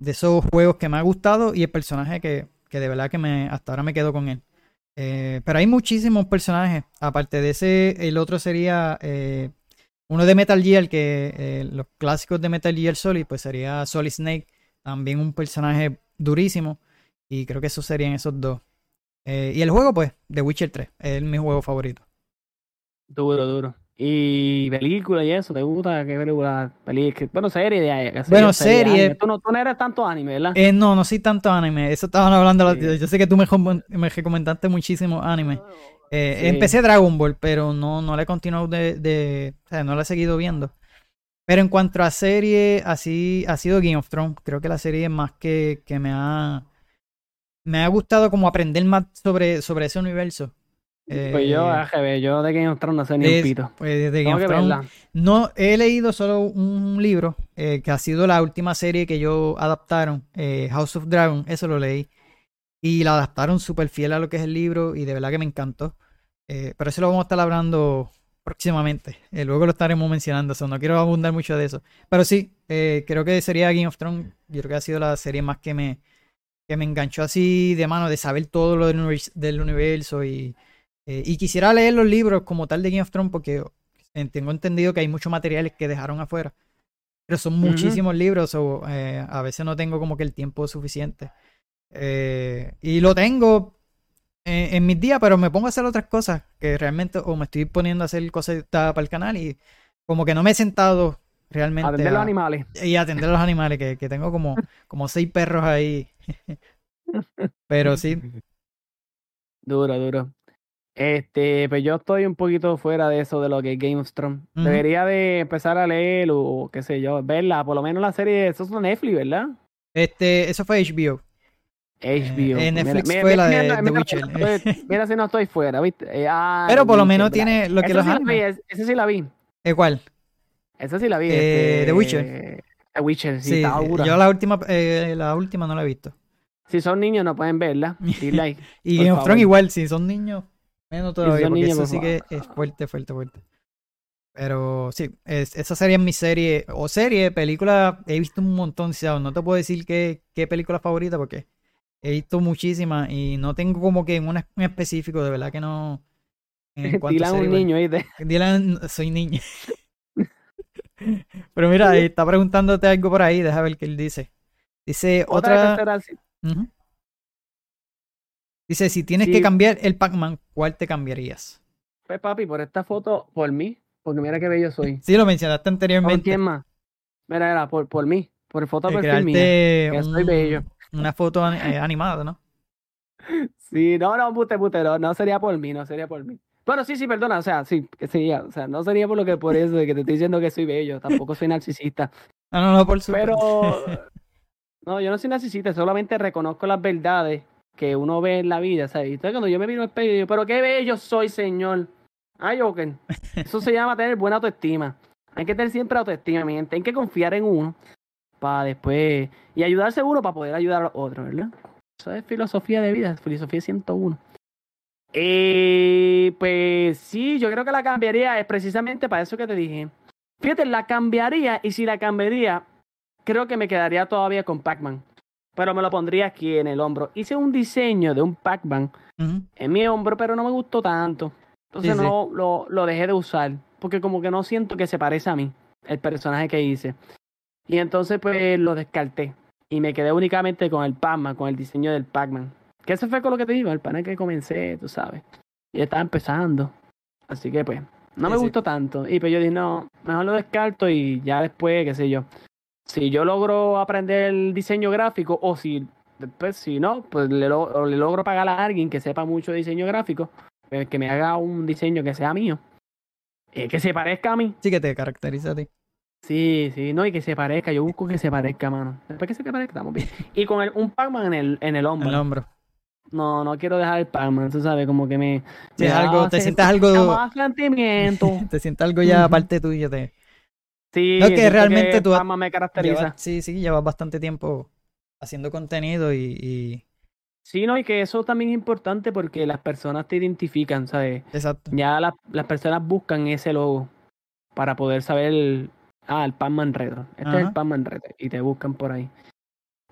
A: de esos juegos que me ha gustado y el personaje que, que de verdad que me hasta ahora me quedo con él. Eh, pero hay muchísimos personajes. Aparte de ese, el otro sería uno de Metal Gear, que los clásicos de Metal Gear Solid, pues sería Solid Snake, también un personaje durísimo. Y creo que esos serían esos dos. Eh, y el juego, pues, The Witcher 3, es mi juego favorito.
B: Duro, duro. Y película y eso, ¿te gusta? ¿Qué película? Película, bueno, serie de
A: Bueno, serie-.
B: Tú no, tú no eres tanto anime, ¿verdad?
A: Eh, no, no soy tanto anime, eso estaban hablando. los-
B: Sí.
A: Yo sé que tú me, me recomendaste muchísimo anime. Eh,
B: Sí.
A: Empecé Dragon Ball, pero no, no le he continuado de, de- O sea, no la he seguido viendo. Pero en cuanto a serie, así ha sido Game of Thrones. Creo que la serie más que, que me ha. Me ha gustado como aprender más sobre, sobre ese universo.
B: Pues yo,
A: Eh,
B: AGB, yo de Game of Thrones no sé ni un
A: es-
B: pito.
A: pues de Game of Thrones. No, he leído solo un libro eh, que ha sido la última serie que yo adaptaron, eh, House of Dragon, eso lo leí. Y la adaptaron súper fiel a lo que es el libro y de verdad que me encantó. Eh, pero eso lo vamos a estar hablando próximamente. Eh, luego lo estaremos mencionando, so no quiero abundar mucho de eso. Pero sí, eh, creo que sería Game of Thrones. Yo creo que ha sido la serie más que me, que me enganchó así de mano, de saber todo lo del, univers- del universo. Y, eh, y quisiera leer los libros como tal de Game of Thrones porque eh, tengo entendido que hay muchos materiales que dejaron afuera. Pero son muchísimos libros, o a veces no tengo como que el tiempo suficiente. Eh, y lo tengo en, en mis días, pero me pongo a hacer otras cosas que realmente, o me estoy poniendo a hacer cosas para el canal y como que no me he sentado realmente
B: Atender los animales.
A: y atender a los animales, que, que tengo como, <laughs> como seis perros ahí. <laughs> Pero sí,
B: Duro, duro. Este, pues yo estoy un poquito fuera de eso de lo que es Game of Thrones.
A: Ujú.
B: Debería de empezar a leer o qué sé yo, verla, por lo menos la serie, eso es Netflix, ¿verdad?
A: este, eso fue HBO.
B: HBO.
A: eh, Netflix
B: Mira,
A: fue
B: mira,
A: la de-
B: mira,
A: de Witcher.
B: mira, Mira si no estoy fuera, ¿viste? Eh, ah,
A: Pero por lo menos tiene lo que los
B: sí
A: animes.
B: es- esa sí la vi.
A: ¿Eh, ¿Cuál?
B: Esa sí la vi.
A: Eh,
B: este,
A: The Witcher.
B: The Witcher, sí,
A: Sí,
B: está dura.
A: yo la última, la última no la he visto.
B: Si son niños no pueden verla. <laughs>
A: Y Game of. Thrones igual, si son niños, menos todavía, porque
B: niños,
A: eso
B: por
A: sí que es fuerte, fuerte, fuerte. Pero sí, es, esa sería mi serie, o serie, película, he visto un montón, ¿sabes? no te puedo decir qué, qué película favorita porque he visto muchísimas y no tengo como que una en específico, de verdad que no. En <laughs>
B: Dylan un niño, ¿viste?
A: Dylan, soy niño. <laughs> Pero mira, está preguntándote algo por ahí, deja ver qué él dice. Dice
B: Otra.
A: Dice, si tienes
B: Sí.
A: que cambiar el Pac-Man, ¿cuál te cambiarías?
B: Pues papi, por esta foto, por mí, porque mira qué bello soy.
A: Sí, lo mencionaste
B: ¿Por
A: anteriormente.
B: quién más? Mira, mira, por, por mí, por foto
A: de
B: perfil mía. que soy
A: un-
B: bello.
A: Una foto eh, animada, ¿no?
B: Sí, no, no, pute, pute, no, no sería por mí, no sería por mí. Bueno, sí, sí, perdona, o sea, sí, que sería, o sea, no sería por lo que por eso de que te estoy diciendo que soy bello, tampoco soy narcisista.
A: No, no, no, por supuesto.
B: Pero, <laughs> no, yo no soy narcisista, solamente reconozco las verdades que uno ve en la vida, ¿sabes? Entonces cuando yo me miro al espejo, digo, pero qué bello soy, señor. Ay, Joker. Eso se llama tener buena autoestima. Hay que tener siempre autoestima, mi gente. Hay que confiar en uno para después... Y ayudarse uno para poder ayudar a los otros, ¿verdad? Eso es filosofía de vida, filosofía 101. Eh, pues sí, yo creo que la cambiaría es precisamente para eso que te dije. Fíjate, la cambiaría y si la cambiaría, creo que me quedaría todavía con Pac-Man. pero me lo pondría aquí en el hombro. Hice un diseño de un Pac-Man en mi hombro, pero no me gustó tanto. Entonces
A: Sí, sí.
B: no lo, lo dejé de usar, porque como que no siento que se parece a mí, el personaje que hice. Y entonces pues lo descarté y me quedé únicamente con el Pac-Man, con el diseño del Pac-Man. Que eso fue con lo que te digo, el panel que comencé, tú sabes. Y estaba empezando. Así que pues, no
A: Sí,
B: me
A: sí.
B: gustó tanto. Y pues yo dije, no, mejor lo descarto y ya después, qué sé yo. Si yo logro aprender el diseño gráfico o si después, si no, pues le, le logro pagar a alguien que sepa mucho de diseño gráfico, pues, que me haga un diseño que sea mío. eh, que se parezca a mí.
A: Sí que te caracteriza a ti.
B: Sí, sí, no, y que se parezca. Yo busco que se parezca, mano. Después que se parezca, estamos bien. Y con el, un Pac-Man en el, en el hombro.
A: En el hombro.
B: No, no quiero dejar el Pac-Man, tú sabes, como que me.
A: Sí,
B: me
A: es algo, te
B: me
A: algo,
B: sentimiento. <laughs>
A: te sientes algo ya aparte tuyo. Te,
B: Sí,
A: No, que
B: siento
A: realmente tú has-
B: Pac-Man me caracteriza.
A: llevas- sí, sí, llevas bastante tiempo haciendo contenido y, y-
B: Sí, no, y que eso también es importante porque las personas te identifican, ¿sabes?
A: exacto.
B: Ya las, las personas buscan ese logo para poder saber, ah, el Pac-Man Retro. Este es el Pac-Man Retro. Y te buscan por ahí.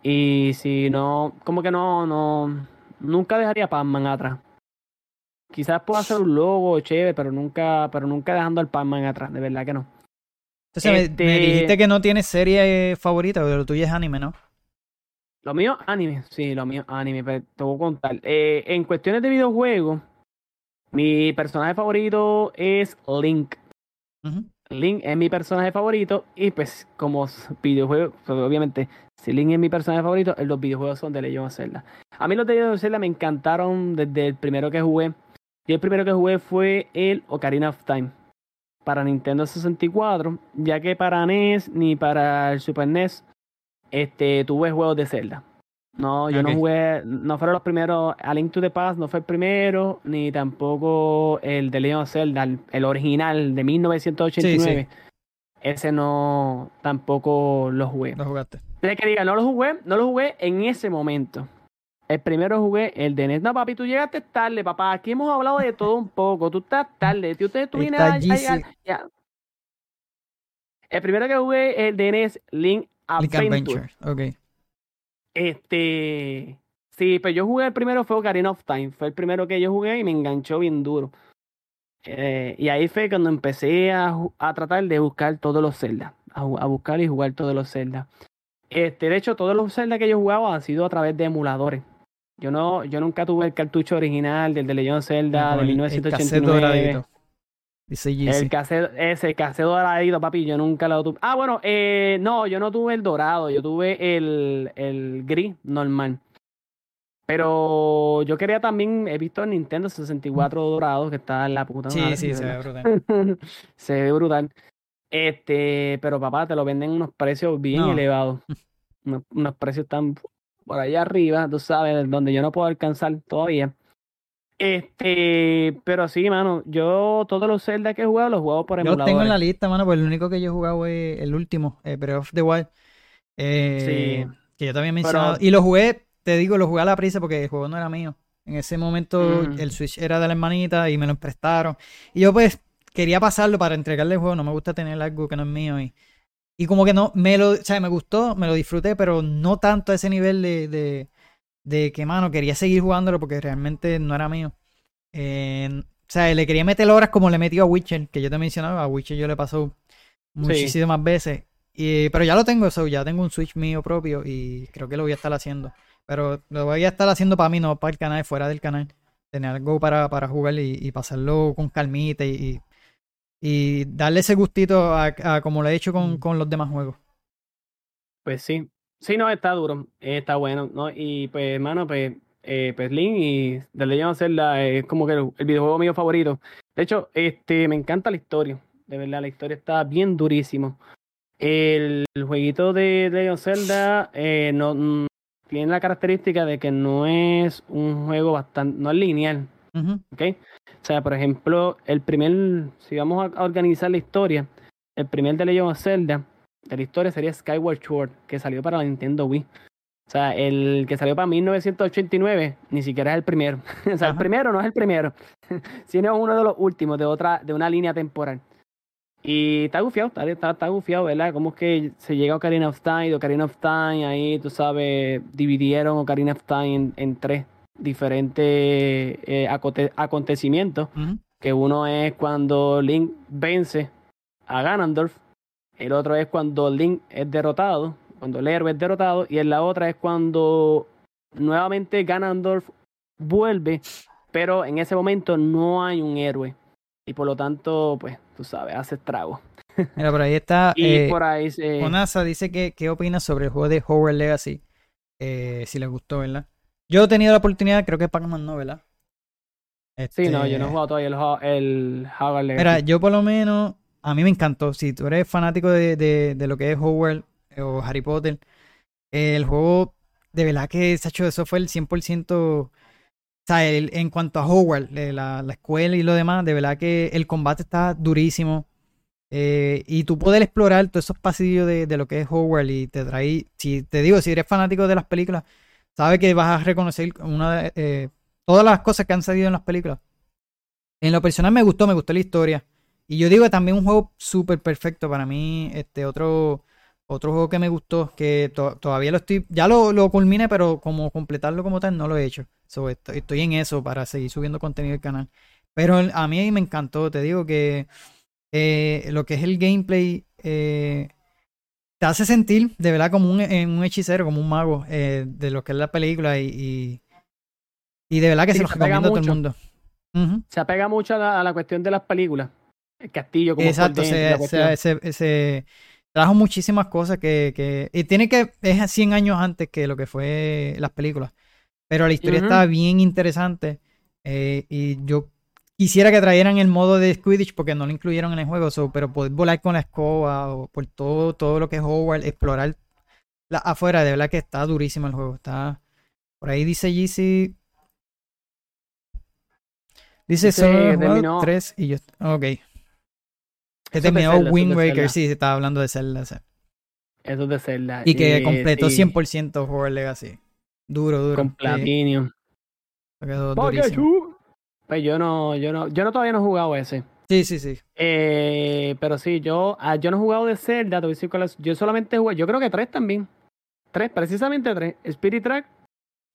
B: Y si no, como que no, no, nunca dejaría Pac-Man atrás. Quizás pueda hacer un logo chévere, pero nunca, pero nunca dejando al Pac-Man atrás, de verdad que no.
A: Entonces me- me,
B: Este-
A: dijiste que no tienes serie favorita, pero lo tuyo es anime, ¿no?
B: Lo mío, anime, sí, lo mío, anime, pero te voy a contar. Eh, en cuestiones de videojuegos, mi personaje favorito es Link.
A: Ujú.
B: Link es mi personaje favorito y pues como videojuego, pues, obviamente, si Link es mi personaje favorito, eh, los videojuegos son de Legend of Zelda. A mí los de Legend of Zelda me encantaron desde el primero que jugué. Y el primero que jugué fue el Ocarina of Time para Nintendo 64, ya que para NES ni para el Super NES este, tuve juegos de Zelda. No, yo no jugué, no fueron los primeros, A Link to the Past no fue el primero, ni tampoco el de Legend of Zelda, el, el original de 1989. Ese no, tampoco lo jugué.
A: Lo jugaste.
B: Tienes que diga, no lo jugué, no lo jugué en ese momento. El primero jugué el de NES. No, papi, tú llegaste tarde, papá. Aquí hemos hablado de todo un poco. Tú estás tarde. Tú, tú, tú vienes a- a. El primero que jugué es el de NES Link
A: Link
B: Adventure.
A: Adventure.
B: Este. Sí, pero yo jugué el primero, fue Ocarina of Time. Fue el primero que yo jugué y me enganchó bien duro. Eh, y ahí fue cuando empecé a, a tratar de buscar todos los Zelda. A, a buscar y jugar todos los Zelda. Este, de hecho, todos los Zelda que yo jugaba han sido a través de emuladores. Yo no, yo nunca tuve el cartucho original del de Legend of Zelda de
A: el- el cassette
B: 1989.
A: doradito. Dice Yeezy.
B: El cassette, ese, cassette doradito, papi, yo nunca lo tuve. Ah, bueno, eh, no, yo no tuve el dorado, yo tuve el, el gris normal. Pero yo quería también, he visto el Nintendo 64 dorado, que está en la puta
A: Sí,
B: madre,
A: sí, se ve brutal. <laughs>
B: se ve brutal. Este, pero papá, te lo venden en unos precios bien
A: No.
B: elevados. <laughs> Unos, unos precios tan por allá arriba, tú sabes, donde yo no puedo alcanzar todavía. Este, pero sí, mano, yo todos los Zelda que he jugado los juego por
A: Yo los tengo en la lista, mano, pues el único que yo he jugado es el último, eh, Breath of the Wild. Eh,
B: Sí.
A: Que yo también he
B: Pero-
A: mencionado. Y lo jugué, te digo, lo jugué a la prisa porque el juego no era mío. En ese momento el Switch era de la hermanita y me lo prestaron. Y yo pues quería pasarlo para entregarle el juego. No me gusta tener algo que no es mío. Y, y como que no, me lo, o sea, me gustó, me lo disfruté, pero no tanto a ese nivel de, de, de que, mano, quería seguir jugándolo porque realmente no era mío. Eh, o sea, le quería meter horas como le metió a Witcher, que yo te mencionaba. A Witcher yo le paso muchísimas veces. Y, pero ya lo tengo, eso, ya tengo un Switch mío propio y creo que lo voy a estar haciendo. Pero lo voy a estar haciendo para mí, no para el canal, fuera del canal. Tener algo para, para jugar y, y pasarlo con calmita y, y, y darle ese gustito a, a como lo he hecho con,
B: Mm.
A: con los demás juegos.
B: Pues sí. Sí, no, está duro. eh, Está bueno, ¿no? Y pues, hermano, pues, eh, pues Link y The Legend of Zelda es como que el, el videojuego mío favorito. De hecho, este, me encanta la historia. De verdad, la historia está bien durísimo. El, el jueguito de The Legend of Zelda eh, no, mm, tiene la característica de que no es un juego bastante, no es lineal. ¿ok? O sea, por ejemplo, el primer, si vamos a a organizar la historia, el primer de Legend of Zelda de la historia sería Skyward Sword, que salió para la Nintendo Wii. O sea, el que salió para 1989 ni siquiera es el primero. <laughs> o sea, el primero no es el primero, <laughs> sino uno de los últimos de otra, de una línea temporal. Y está gufiado, está, está, está gufiado, ¿verdad? Como es que se llega a Ocarina of Time, de Ocarina of Time, ahí, tú sabes, dividieron Ocarina of Time en, en tres diferentes eh, aconte- acontecimientos. Que uno es cuando Link vence a Ganondorf, el otro es cuando Link es derrotado, cuando el héroe es derrotado, y en la otra es cuando nuevamente Ganondorf vuelve, pero en ese momento no hay un héroe. Y por lo tanto, pues, tú sabes, hace estrago.
A: Mira, por ahí está. <laughs>
B: Y
A: eh,
B: por ahí se...
A: Onasa dice que qué opina sobre el juego de Hogwarts Legacy. Eh, si le gustó, ¿verdad? Yo he tenido la oportunidad, creo que Pac-Man no, ¿verdad?
B: Sí, no, yo no he
A: Este,
B: jugado todavía el, el Hogwarts Legacy.
A: Mira, yo por lo menos, a mí me encantó. Si tú eres fanático de, de, lo que es Hogwarts eh, o Harry Potter, eh, el juego, de verdad que, Sacho, eso fue el 100%. O sea, en cuanto a Hogwarts, eh, la, la escuela y lo demás, de verdad que el combate está durísimo. Y tú poder explorar todos esos pasillos de, de lo que es Hogwarts y te trae, si te digo, si eres fanático de las películas, sabes que vas a reconocer una eh, todas las cosas que han salido en las películas. En lo personal me gustó, me gustó la historia. Y yo digo que también un juego súper perfecto para mí. Este otro, otro juego que me gustó, que to- todavía lo estoy, ya lo, lo culminé, pero como completarlo como tal no lo he hecho. So, estoy, estoy en eso para seguir subiendo contenido del canal. Pero a mí me encantó, te digo que eh, lo que es el gameplay eh, te hace sentir de verdad como un, un hechicero, como un mago eh, de lo que es la película y, y, y de verdad que
B: Sí,
A: se lo
B: se pega
A: recomiendo a todo el mundo.
B: Se apega mucho a la, a la cuestión de las películas. El castillo, como
A: Exacto,
B: por dentro,
A: se, se, se- se trajo muchísimas cosas que, que y tiene que es 100 años antes que lo que fue las películas, pero la historia
B: Ujú.
A: está bien interesante eh, y yo quisiera que trajeran el modo de Quidditch porque no lo incluyeron en el juego, so, pero poder volar con la escoba o por todo todo lo que es Hogwarts, explorar la, afuera, de verdad que está durísimo el juego, está por ahí dice Yeezy Dice solo
B: que
A: he jugado
B: terminó-
A: tres y yo. Ok.
B: Eso es
A: Wind Waker, sí, se estaba hablando de Zelda. sí.
B: Eso es de Zelda.
A: Y que
B: Eh,
A: completó
B: sí,
A: 100% Hogwarts Legacy. Duro, duro.
B: Con
A: Sí,
B: Platinum. Pues yo no, yo no, yo no todavía no he jugado ese.
A: Sí, sí, sí.
B: Eh, pero sí, yo, ah, yo no he jugado de Zelda, te voy a decir Yo solamente jugué, yo creo que tres también. Tres, precisamente tres. Spirit Track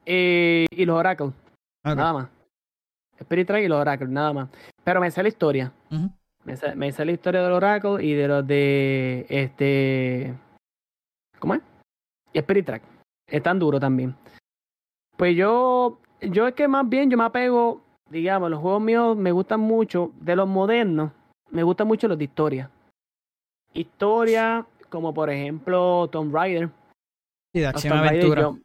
B: eh, y los Oracles.
A: Ok.
B: Nada más. Spirit Track y los Oracles, nada más. Pero me sé la historia.
A: Ujú.
B: Me sé la historia del Oracle y de los de este. ¿Cómo es? Y Spirit Track. Es tan duro también. Pues yo. Yo es que más bien yo me apego. Digamos, los juegos míos me gustan mucho. De los modernos, me gustan mucho los de historia. Historia, como por ejemplo Tomb Raider.
A: Sí, de acción aventura.
B: yo-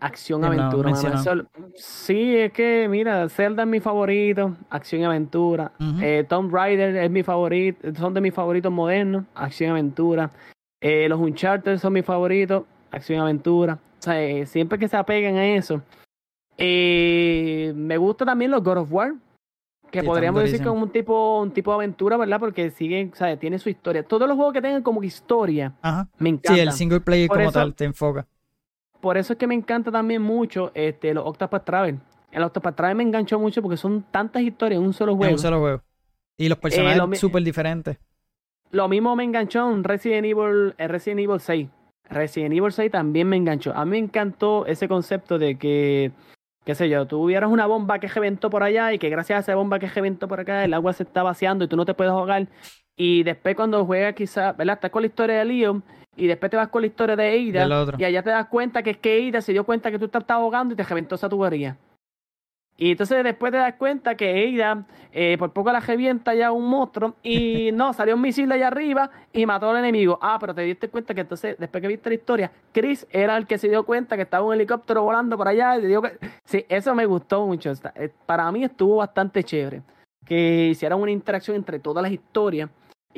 B: acción aventura. mano, sí, es que mira, Zelda es mi favorito, acción aventura.
A: Ujú.
B: Eh, Tomb Raider es mi favorito, son de mis favoritos modernos, acción aventura. Eh, los Uncharted son mis favoritos, acción aventura. O sea, eh, siempre que se apegan a eso. Eh, me gusta también los God of War, que
A: Sí,
B: podríamos decir que es un tipo, un tipo de aventura, ¿verdad? Porque siguen, o sea, tiene su historia. Todos los juegos que tengan como historia,
A: Ajá.
B: me encantan.
A: Sí, el single player
B: Por
A: como
B: eso-
A: tal te enfoca.
B: Por eso es que me encanta también mucho este, los Octopath Travel. El Octopath Travel me enganchó mucho porque son tantas historias en un solo
A: En
B: juego.
A: un solo juego. Y los
B: Eh,
A: personajes
B: lo mi-
A: súper diferentes.
B: Lo mismo me enganchó en Resident Evil, en Resident Evil 6. Resident Evil 6 también me enganchó. A mí me encantó ese concepto de que, qué sé yo, tuvieras una bomba que reventó por allá y que gracias a esa bomba que reventó por acá el agua se está vaciando y tú no te puedes ahogar. Y después cuando juegas quizás, ¿verdad? Estás con la historia de Leon y después te vas con la historia de Ada y allá te das cuenta que es que Ada se dio cuenta que tú te estabas ahogando y te reventó esa tubería. Y entonces después te das cuenta que Ada eh, por poco la revienta ya un monstruo y <laughs> no, salió un misil de allá arriba y mató al enemigo. Ah, pero te diste cuenta que entonces, después que viste la historia, Chris era el que se dio cuenta que estaba un helicóptero volando por allá y te dio que... Sí, eso me gustó mucho. Eh, Para mí estuvo bastante chévere. Que hicieran una interacción entre todas las historias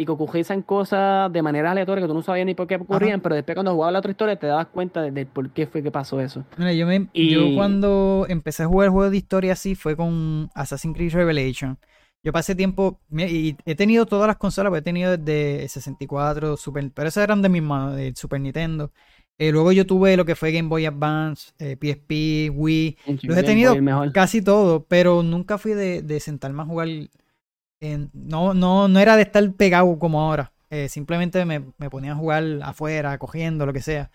B: y que ocurriesen cosas de manera aleatoria que tú no sabías ni por qué ocurrían, pero después cuando jugabas la otra historia te dabas cuenta de, de por qué fue que pasó eso.
A: Mira, yo, me,
B: Y-
A: yo cuando empecé a jugar juegos de historia así fue con Assassin's Creed Revelation. Yo pasé tiempo y he tenido todas las consolas, porque he tenido desde 64, Super, pero esas eran de mis manos, de Super Nintendo. Eh, luego yo tuve lo que fue Game Boy Advance, eh, PSP, Wii, los he tenido casi todo, pero nunca fui de, de sentarme a jugar eh, no, no, no era de estar pegado como ahora. Eh, simplemente me, me ponía a jugar afuera, cogiendo, lo que sea.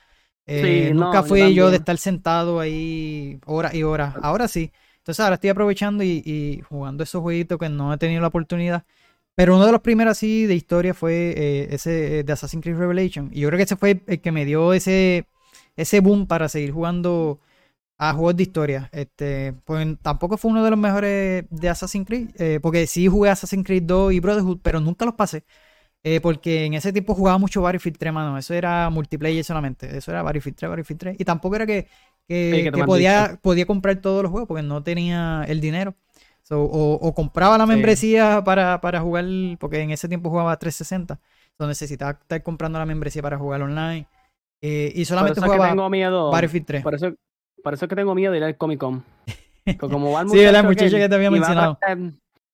A: Eh,
B: Sí,
A: nunca
B: no, yo
A: fui yo de estar sentado ahí horas y horas. Ahora sí. Entonces ahora estoy aprovechando y, y jugando esos jueguitos que no he tenido la oportunidad. Pero uno de los primeros así de historia fue eh, ese eh, de Assassin's Creed Revelation. Y yo creo que ese fue el que me dio ese, ese boom para seguir jugando a juegos de historia. Este, pues tampoco fue uno de los mejores de Assassin's Creed. eh, porque sí jugué Assassin's Creed 2 y Brotherhood, pero nunca los pasé. Eh, porque en ese tiempo jugaba mucho Battlefield 3, mano. Eso era multiplayer solamente. Eso era Battlefield 3, Battlefield 3. Y tampoco era que, que,
B: Sí,
A: podía, podía comprar todos los juegos porque no tenía el dinero. So, o, o compraba la
B: Sí.
A: membresía para, para jugar, porque en ese tiempo jugaba 360. So necesitaba estar comprando la membresía para jugar online. Eh, y
B: Por
A: solamente
B: eso es que
A: jugaba
B: tengo miedo.
A: Battlefield 3.
B: Por eso, por eso es que tengo miedo de ir al Comic Con. <laughs> Como va el
A: Sí,
B: muchacho
A: muchacho que te había mencionado.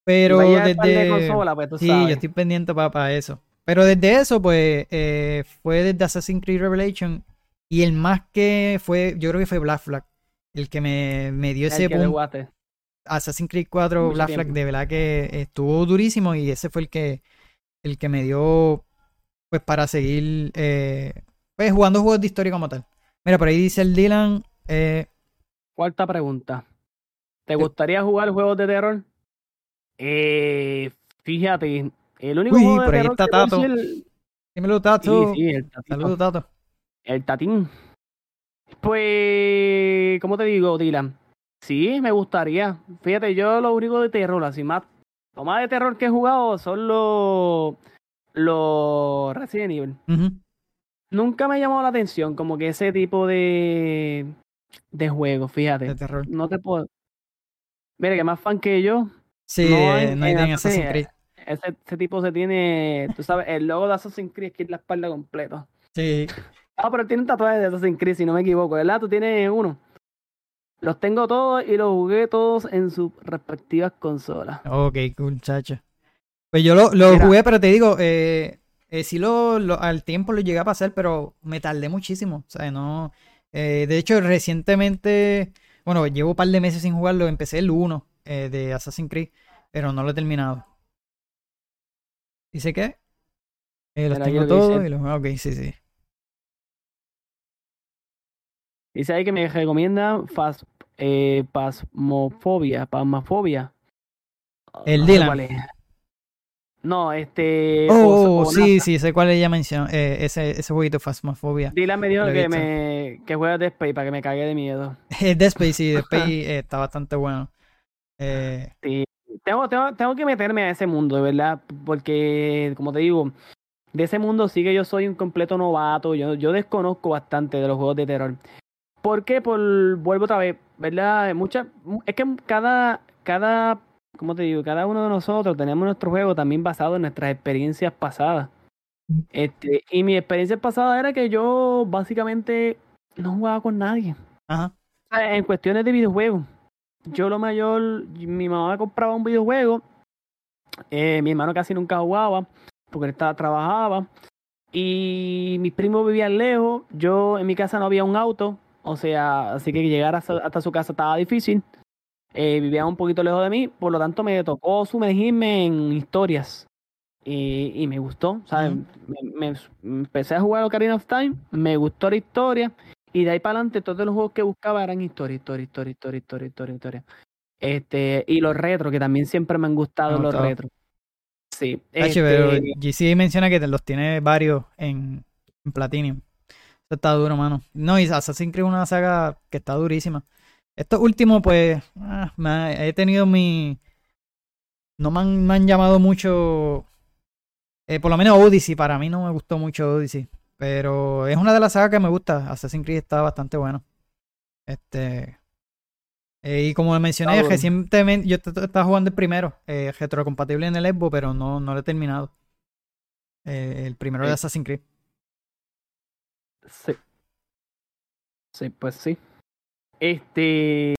A: Pero desde.
B: consola, pues tú
A: Sí,
B: sabes.
A: yo estoy pendiente para eso. Pero desde eso, pues, eh, fue desde Assassin's Creed Revelation. Y el más que fue, yo creo que fue Black Flag. El que me, me dio
B: El
A: ese boom. Assassin's Creed 4
B: Mucho
A: Black Flag, de verdad que estuvo durísimo. Y ese fue el que, el que me dio, pues, para seguir, eh, pues, jugando juegos de historia como tal. Mira, por ahí dice el Dylan. Eh,
B: Cuarta pregunta. ¿Te gustaría jugar juegos de terror? Eh, fíjate, el único
A: Uy,
B: juego de
A: por ahí
B: terror
A: está Tato. dímelo, Tato.
B: Sí, sí, el.
A: Saludos, Tato.
B: El tatín. Pues, ¿cómo te digo, Dylan? Sí, me gustaría. Fíjate, yo lo único de terror, así más, lo más de terror que he jugado son los, los Resident Evil. Nunca me ha llamado la atención como que ese tipo de, de juego, fíjate.
A: De terror.
B: No te puedo... Mira, que más fan que yo,
A: Sí,
B: No,
A: eh, no hay
B: en Assassin's
A: Creed.
B: ese, ese tipo se tiene, tú sabes, el logo de Assassin's Creed es la espalda completo.
A: Sí.
B: Ah, pero tiene un tatuaje de Assassin's Creed, si no me equivoco, ¿verdad? Tú tienes uno. Los tengo todos y los jugué todos en sus respectivas consolas.
A: Ok, cool, chacho. Pues yo lo, jugué, pero te digo, eh, eh, sí lo, lo- al tiempo lo llegué a pasar, pero me tardé muchísimo. O sea, no. Eh, de hecho, recientemente, bueno, llevo un par de meses sin jugarlo. Empecé el 1 eh, de Assassin's Creed, pero no lo he terminado. ¿Dice qué? Eh, los tengo
B: que
A: todos y los. Ok, sí, sí.
B: Dice ahí que me recomienda fas, eh, pasmofobia, pasmafobia.
A: El
B: No sé
A: Dylan.
B: No, este...
A: Oh,
B: Osa-
A: sí, sí, sé cuál ella mencionó. eh, ese, ese jueguito Phasmophobia.
B: Dylan me dijo que me que juega Dead Space para que me cague de miedo. <laughs>
A: Dead Space, sí, Space <laughs> eh, está bastante bueno. Eh,
B: Sí, tengo, tengo, tengo que meterme a ese mundo, de verdad, porque, como te digo, de ese mundo sí que yo soy un completo novato, yo, yo desconozco bastante de los juegos de terror. ¿Por qué? Por, vuelvo otra vez, ¿verdad? Mucha, es que cada, cada, como te digo, cada uno de nosotros tenemos nuestro juego también basado en nuestras experiencias pasadas. Este, y mi experiencia pasada era que yo básicamente no jugaba con nadie.
A: ajá.
B: Sea, En cuestiones de videojuegos. Yo lo mayor, mi mamá me compraba un videojuego. eh, mi hermano casi nunca jugaba porque él estaba, trabajaba. Y mis primos vivían lejos. Yo en mi casa no había un auto. O sea, así que llegar hasta, hasta su casa estaba difícil. Eh, vivía un poquito lejos de mí. Por lo tanto, me tocó sumergirme en historias. Y, y me gustó. ¿sabes? Me, me- empecé a jugar Ocarina of Time. Me gustó la historia. Y de ahí para adelante, todos los juegos que buscaba eran historia, historia, historia, historia, historia, historia, historia. Este, y los retros, que también siempre me han gustado
A: Me
B: los retros. Sí.
A: Pero
B: este,
A: GC menciona que te- los tiene varios en, en Platinum. Eso está duro, mano. No, y Assassin's Creed es una saga que está durísima. Estos últimos, pues, ah, me ha- he tenido mi... No me han, me han llamado mucho... eh, por lo menos Odyssey, para mí no me gustó mucho Odyssey. Pero es una de las sagas que me gusta. Assassin's Creed está bastante bueno. Este... eh, y como mencioné, recientemente yo estaba jugando el primero, eh, retrocompatible en el Xbox, pero no, no lo he terminado. Eh, el primero de. Assassin's Creed.
B: Sí. Sí, pues sí. Este.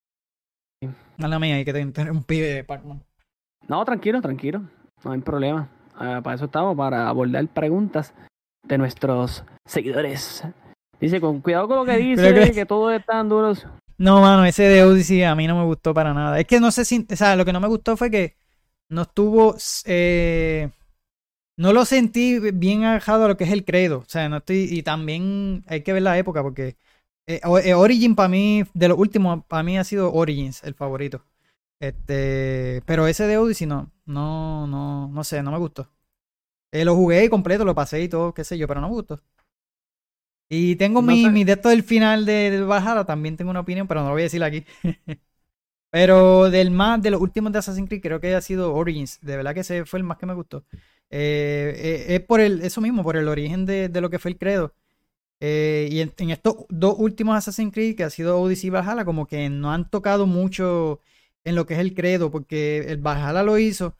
A: Mala mía, hay que te interrumpí, eh, Pac-Man.
B: No, tranquilo, tranquilo. No hay problema. Ah, para eso estamos, para abordar preguntas de nuestros seguidores. Dice, con cuidado con lo que <laughs> dice,
A: que-
B: que todos están duros.
A: No, mano, ese de Odyssey a mí no me gustó para nada. Es que no sé si, o sea, lo que no me gustó fue que no estuvo, eh, no lo sentí bien alejado a lo que es el credo. O sea, no estoy, y también hay que ver la época porque eh, eh, Origin para mí, de los últimos, para mí ha sido Origins el favorito. Este, pero ese de Odyssey no, no, no, no sé, no me gustó. lo jugué completo, lo pasé y todo, qué sé yo, pero no me gustó. Y tengo mi, mi de del final de, de Valhalla, también tengo una opinión, pero no lo voy a decir aquí. <laughs> pero del más, de los últimos de Assassin's Creed, creo que ha sido Origins. De verdad que ese fue el más que me gustó. Eh, eh, es por el, eso mismo, por el origen de, lo que fue el credo. Eh, y en, estos dos últimos Assassin's Creed, que ha sido Odyssey y Valhalla, como que no han tocado mucho en lo que es el credo, porque el Valhalla lo hizo,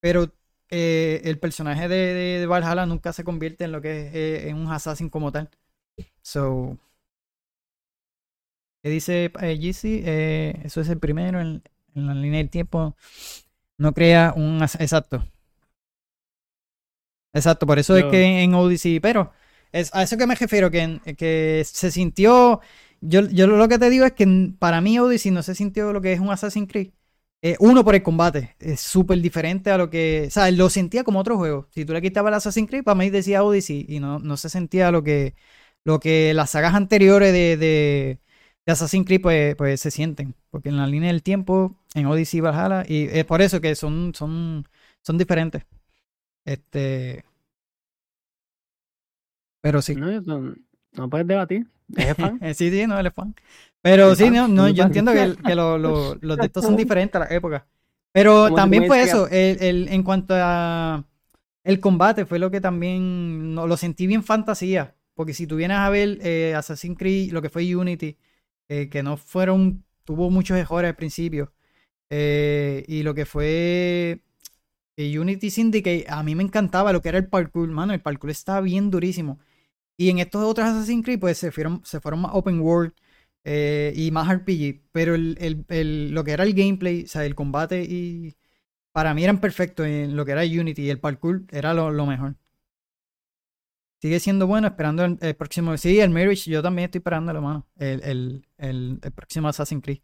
A: pero el personaje de, de, Valhalla nunca se convierte en lo que es en un assassin como tal. So, ¿qué dice eh, GC? Eh, eso es el primero en, la línea del tiempo. No crea un exacto. Exacto, por eso es que en Odyssey, pero es a eso que me refiero, que, que se sintió. Yo, yo lo que te digo es que para mí Odyssey no se sintió lo que es un Assassin's Creed. Uno por el combate, es súper diferente a lo que. O sea, lo sentía como otro juego. Si tú le quitabas el Assassin's Creed, para mí decía Odyssey y no, no se sentía lo que lo que las sagas anteriores de, de, Assassin's Creed pues, pues, se sienten. Porque en la línea del tiempo, en Odyssey y Valhalla, y es por eso que son, son, son diferentes. Este. Pero sí.
B: No, puedes debatir. <laughs>
A: sí, sí, no, él es fan. Pero sí, no, no, yo entiendo que, que <laughs> los de estos son diferentes a la época. Pero también fue eso, el, el, en cuanto a el combate, fue lo que también no, lo sentí bien fantasía. Porque si tú vienes a ver eh, Assassin's Creed, lo que fue Unity, eh, que no fueron, tuvo muchos errores al principio, eh, y lo que fue Unity Syndicate, a mí me encantaba lo que era el parkour, mano, el parkour estaba bien durísimo. Y en estos otros Assassin's Creed, pues se fueron, se fueron más open world y más RPG, pero el, lo que era el gameplay, o sea, el combate, y para mí eran perfectos en lo que era Unity, y el parkour era lo mejor sigue siendo bueno, esperando el, próximo. Sí, el Marriage, yo también estoy esperando, mano. El, el, el, el, próximo Assassin's Creed.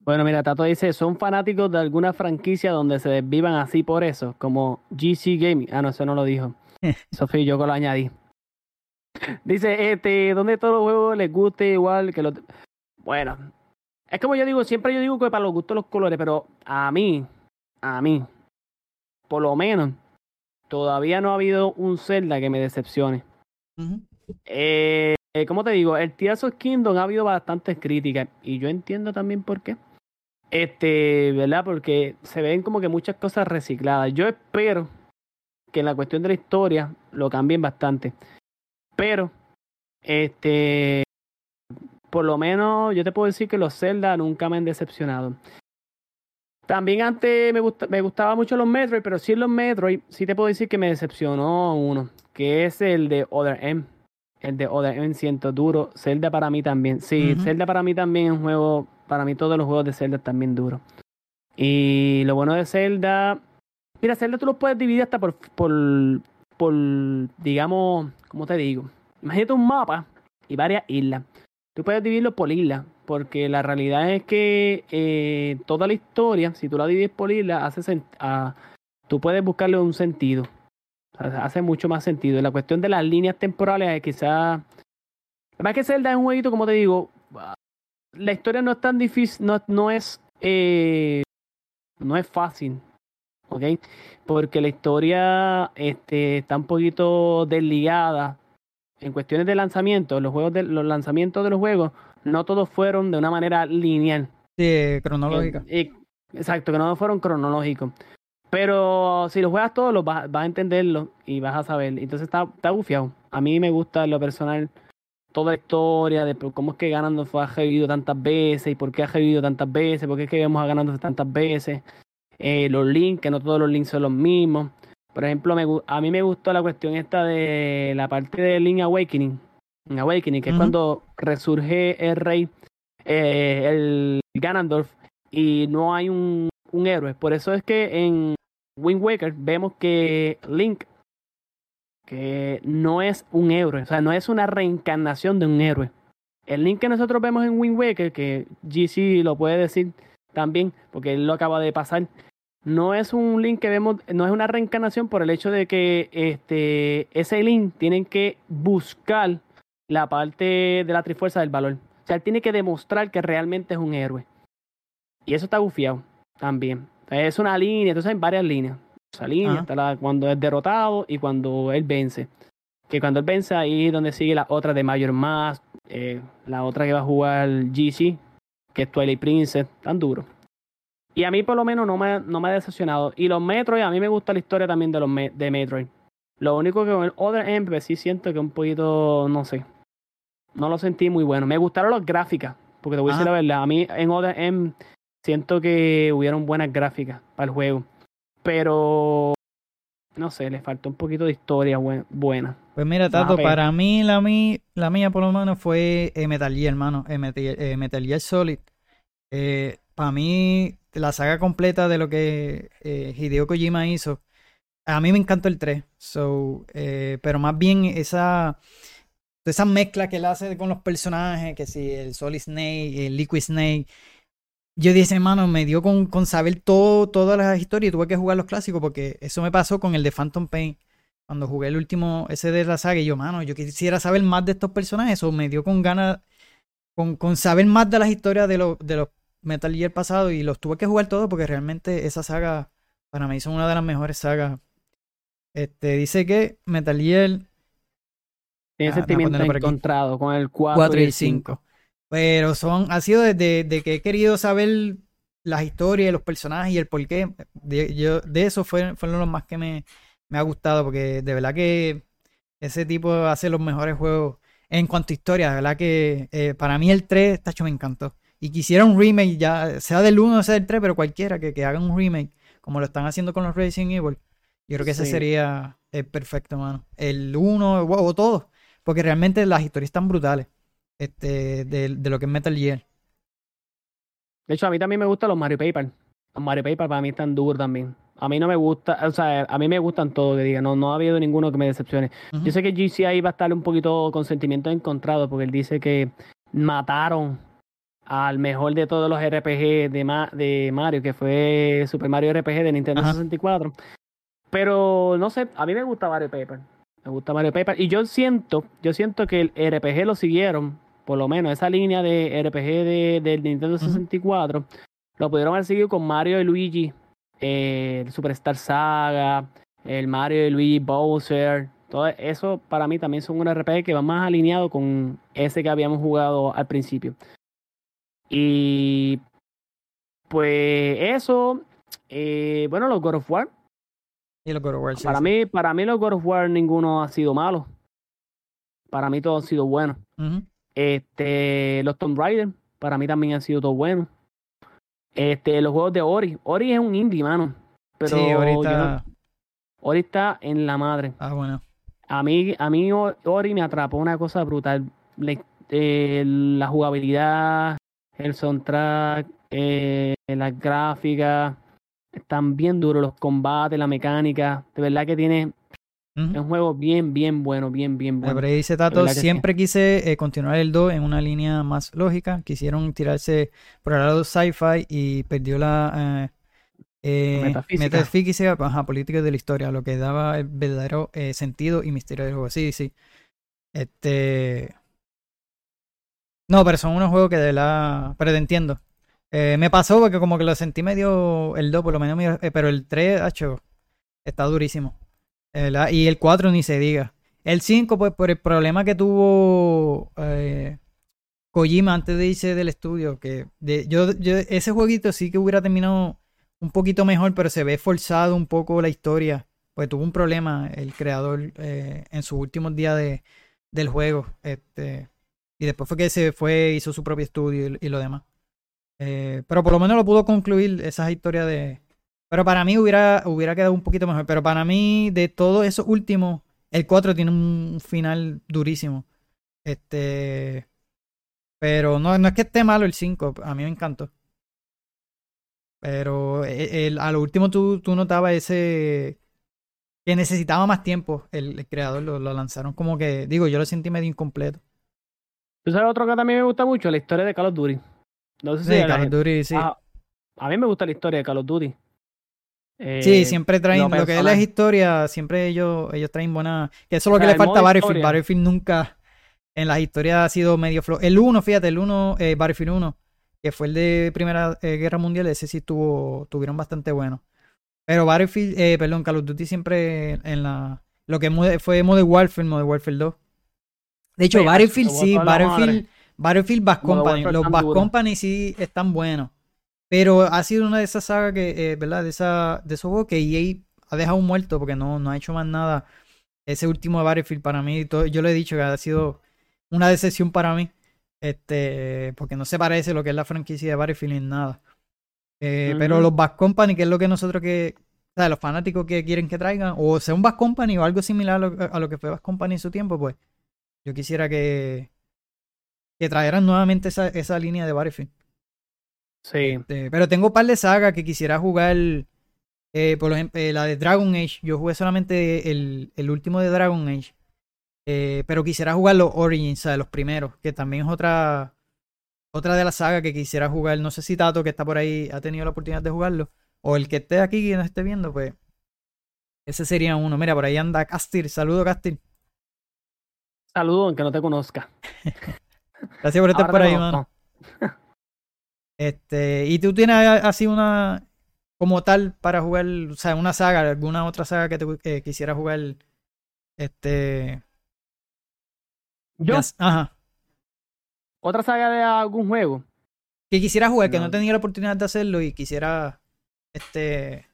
B: Bueno, mira, Tato dice: ¿son fanáticos de alguna franquicia donde se desvivan así por eso? Como GC Gaming. Ah, no, eso no lo dijo. <laughs> Sofía, yo lo añadí. Dice, este, ¿dónde todos los juegos les guste igual que los. Bueno, es como yo digo, siempre yo digo que para los gustos los colores, pero a mí, a mí, por lo menos, todavía no ha habido un Zelda que me decepcione. eh, como te digo, el Tears of Kingdom ha habido bastantes críticas y yo entiendo también por qué. Este, ¿verdad? Porque se ven como que muchas cosas recicladas. Yo espero que en la cuestión de la historia lo cambien bastante. Pero, este, por lo menos yo te puedo decir que los Zelda nunca me han decepcionado. También antes me, me gustaba mucho los Metroid, pero sí los Metroid, sí te puedo decir que me decepcionó uno, que es el de Other M. El de Other M siento duro. Zelda para mí también. Sí, Zelda para mí también es un juego, para mí todos los juegos de Zelda también duros. Y lo bueno de Zelda, mira, Zelda tú lo puedes dividir hasta por, por, por digamos, ¿cómo te digo? Imagínate un mapa y varias islas. Tú puedes dividirlo por isla, porque la realidad es que eh, toda la historia, si tú la divides por isla, hace tú puedes buscarle un sentido. hace mucho más sentido. La cuestión de las líneas temporales, es quizás. Además que Zelda es un jueguito, como te digo, la historia no es tan difícil, no, no es. Eh, no es fácil. ¿Ok? Porque la historia este, está un poquito desligada en cuestiones de lanzamiento, los juegos de, los lanzamientos de los juegos, no todos fueron de una manera lineal.
A: Sí, cronológica.
B: Eh, exacto, que no fueron cronológicos. Pero si los juegas todos, los vas, a entenderlo y vas a saber. Entonces está, está bufiado. A mí me gusta lo personal toda la historia de cómo es que Ganondorf ha revivido tantas veces y por qué ha revivido tantas veces, por qué es que vemos a Ganondorf tantas veces. Eh, los links, que no todos los links son los mismos. Por ejemplo, me, a mí me gustó la cuestión esta de la parte de Link Awakening. Awakening, que es cuando resurge el rey, eh, el Ganondorf, y no hay un, un héroe. Por eso es que en Wind Waker vemos que Link, que no es un héroe, o sea, no es una reencarnación de un héroe. El Link que nosotros vemos en Wind Waker, que GC lo puede decir también, porque él lo acaba de pasar, no es un link que vemos, no es una reencarnación por el hecho de que este, ese link tienen que buscar la parte de la trifuerza del valor. O sea, él tiene que demostrar que realmente es un héroe. Y eso está bufiado también. Es una línea, entonces hay varias líneas. Esa línea está la, cuando es derrotado y cuando él vence. Que cuando él vence ahí es donde sigue la otra de Major Mask, eh, la otra que va a jugar GC, que es Twilight Princess, tan duro. Y a mí por lo menos no me, no me ha decepcionado. Y los Metroid, a mí me gusta la historia también de los de Metroid. Lo único que con el Other M, pues sí siento que un poquito, no sé. No lo sentí muy bueno. Me gustaron las gráficas, porque te voy a decir la verdad. A mí en Other M siento que hubieron buenas gráficas para el juego. Pero, no sé, le faltó un poquito de historia buena.
A: Pues mira, Tato, para mí la, mí, la mía por lo menos fue eh, Metal Gear, hermano. Eh, eh, Metal, Gear Solid. para mí la saga completa de lo que eh, Hideo Kojima hizo. A mí me encantó el 3, so, eh, pero más bien esa, esa mezcla que él hace con los personajes, que si el Solid Snake, el Liquid Snake. Yo dije, hermano, me dio con, con saber todo, todas las historias y tuve que jugar los clásicos porque eso me pasó con el de Phantom Pain. Cuando jugué el último, ese de la saga, y yo, mano, yo quisiera saber más de estos personajes, o me dio con ganas, con, con saber más de las historias de, los de los Metal Gear pasado y los tuve que jugar todos porque realmente esa saga para mí son una de las mejores sagas. Este dice que Metal Gear
B: tiene ah, sentimiento encontrado con el 4, y el 5.
A: Pero son ha sido desde de que he querido saber las historias los personajes y el porqué. De, yo, de eso fue, fueron los más que me, me ha gustado porque de verdad que ese tipo hace los mejores juegos en cuanto a historia. De verdad que eh, para mí el 3, tacho, me encantó y quisiera un remake, ya sea del 1 o sea del 3, pero cualquiera que, que hagan un remake, como lo están haciendo con los Racing Evil, yo creo que ese sería el perfecto, mano. El 1 o todo, porque realmente las historias están brutales este, de, de, lo que es Metal Gear.
B: De hecho, a mí también me gustan los Mario Paper. Los Mario Paper para mí están duros también. A mí no me gusta, o sea, a mí me gustan todos, que diga, no, no ha habido ninguno que me decepcione. Yo sé que GCI va a estar un poquito con sentimientos encontrados, porque él dice que mataron al mejor de todos los RPG de, de Mario, que fue Super Mario RPG de Nintendo 64. Pero no sé, a mí me gusta Mario Paper. Me gusta Mario Paper. Y yo siento, yo siento que el RPG lo siguieron, por lo menos esa línea de RPG de, del Nintendo 64, lo pudieron haber seguido con Mario y Luigi, eh, el Superstar Saga, el Mario y Luigi Bowser. Todo eso para mí también son un RPG que va más alineado con ese que habíamos jugado al principio. Y pues eso, eh, bueno, los God of War.
A: Y los God of War,
B: para, Mí, para mí los God of War ninguno ha sido malo. Para mí todos han sido buenos. Este, los Tomb Raider, para mí también han sido todos buenos. Este, los juegos de Ori. Ori es un indie, mano. Pero sí, Ori está... Ori está en la madre.
A: Ah, bueno.
B: A mí, a mí Ori me atrapó una cosa brutal. Eh, la jugabilidad, el soundtrack, eh, las gráficas, están bien duros los combates, la mecánica. De verdad que tiene Es un juego bien, bien bueno, bien, bien bueno.
A: Pero dice Tato, siempre quise eh, continuar el 2 en una línea más lógica. Quisieron tirarse por el lado sci-fi y perdió la eh, metafísica, metafísica ajá, política de la historia, lo que daba el verdadero sentido y misterio del juego. Sí, sí. Este. No, pero son unos juegos que de la. Pero te entiendo. Eh, me pasó porque como que lo sentí medio el 2, por lo menos, eh, pero el 3, hecho, está durísimo. y el 4 ni se diga. El 5, pues por el problema que tuvo eh, Kojima antes de irse del estudio, que yo, yo, ese jueguito sí que hubiera terminado un poquito mejor, pero se ve forzado un poco la historia. Pues tuvo un problema el creador en sus últimos días de, del juego. Este, y después fue que se fue, hizo su propio estudio y, lo demás. Eh, pero por lo menos lo pudo concluir esas historias de... Pero para mí hubiera, hubiera quedado un poquito mejor. Pero para mí, de todo eso último, el 4 tiene un final durísimo. Este... Pero no, no es que esté malo el 5, a mí me encantó. Pero e, el, a lo último tú, tú notabas ese... Que necesitaba más tiempo el, creador, lo, lo lanzaron como que... Digo, yo lo sentí medio incompleto.
B: ¿Tú sabes otro que también me gusta mucho? La historia de Call of Duty.
A: No sé si sí, Call of Duty, sí.
B: A, mí me gusta la historia de Call of Duty. Eh,
A: Sí, siempre traen,
B: lo
A: lo, que es la historia, siempre ellos, ellos traen buena. Que eso es lo que le falta a Battlefield.
B: historia.
A: Battlefield nunca, en las historias ha sido medio flojo. El 1, fíjate, el 1, eh, Battlefield 1, que fue el de Primera eh, Guerra Mundial, ese sí tuvo, tuvieron bastante bueno. Pero Battlefield, eh, perdón, Call of Duty siempre en la. Lo que fue Modern Warfare, Modern Warfare 2. De hecho, Battlefield sí, Battlefield, Battlefield Bad Company. Los Bad
B: duro.
A: Company sí están buenos. Pero ha sido una de esas sagas que, eh, ¿verdad? De, esa, de esos juegos que EA ha dejado muerto porque no, no ha hecho más nada. Ese último Battlefield para mí, todo- yo le he dicho que ha sido una decepción para mí. Este, porque no se parece lo que es la franquicia de Battlefield en nada. Eh, Pero los Bad Company, que es lo que nosotros que, o sea, los fanáticos que quieren que traigan, o sea un Bad Company o algo similar a lo, a lo que fue Bad Company en su tiempo, pues yo quisiera que, que trajeran nuevamente esa, esa línea de Battlefield.
B: Sí.
A: Este, pero tengo un par de sagas que quisiera jugar. eh, por ejemplo, eh, la de Dragon Age. Yo jugué solamente el, el último de Dragon Age. eh, pero quisiera jugar los Origins, o sea, los primeros. Que también es otra. Otra de las sagas que quisiera jugar. No sé si Tato, que está por ahí, ha tenido la oportunidad de jugarlo. O el que esté aquí y nos esté viendo, pues. Ese sería uno. Mira, por ahí anda Castir. Saludo, Castir.
B: Saludo aunque no te conozca. <laughs>
A: Gracias por estar
B: Ahora
A: por ahí, mano. <laughs> Este, ¿y tú tienes así una como tal para jugar, o sea, una saga, alguna otra saga que te que quisiera jugar este
B: Yo,
A: ajá,
B: otra saga de algún juego.
A: que quisiera jugar, que no
B: No.
A: tenía la oportunidad de hacerlo y quisiera este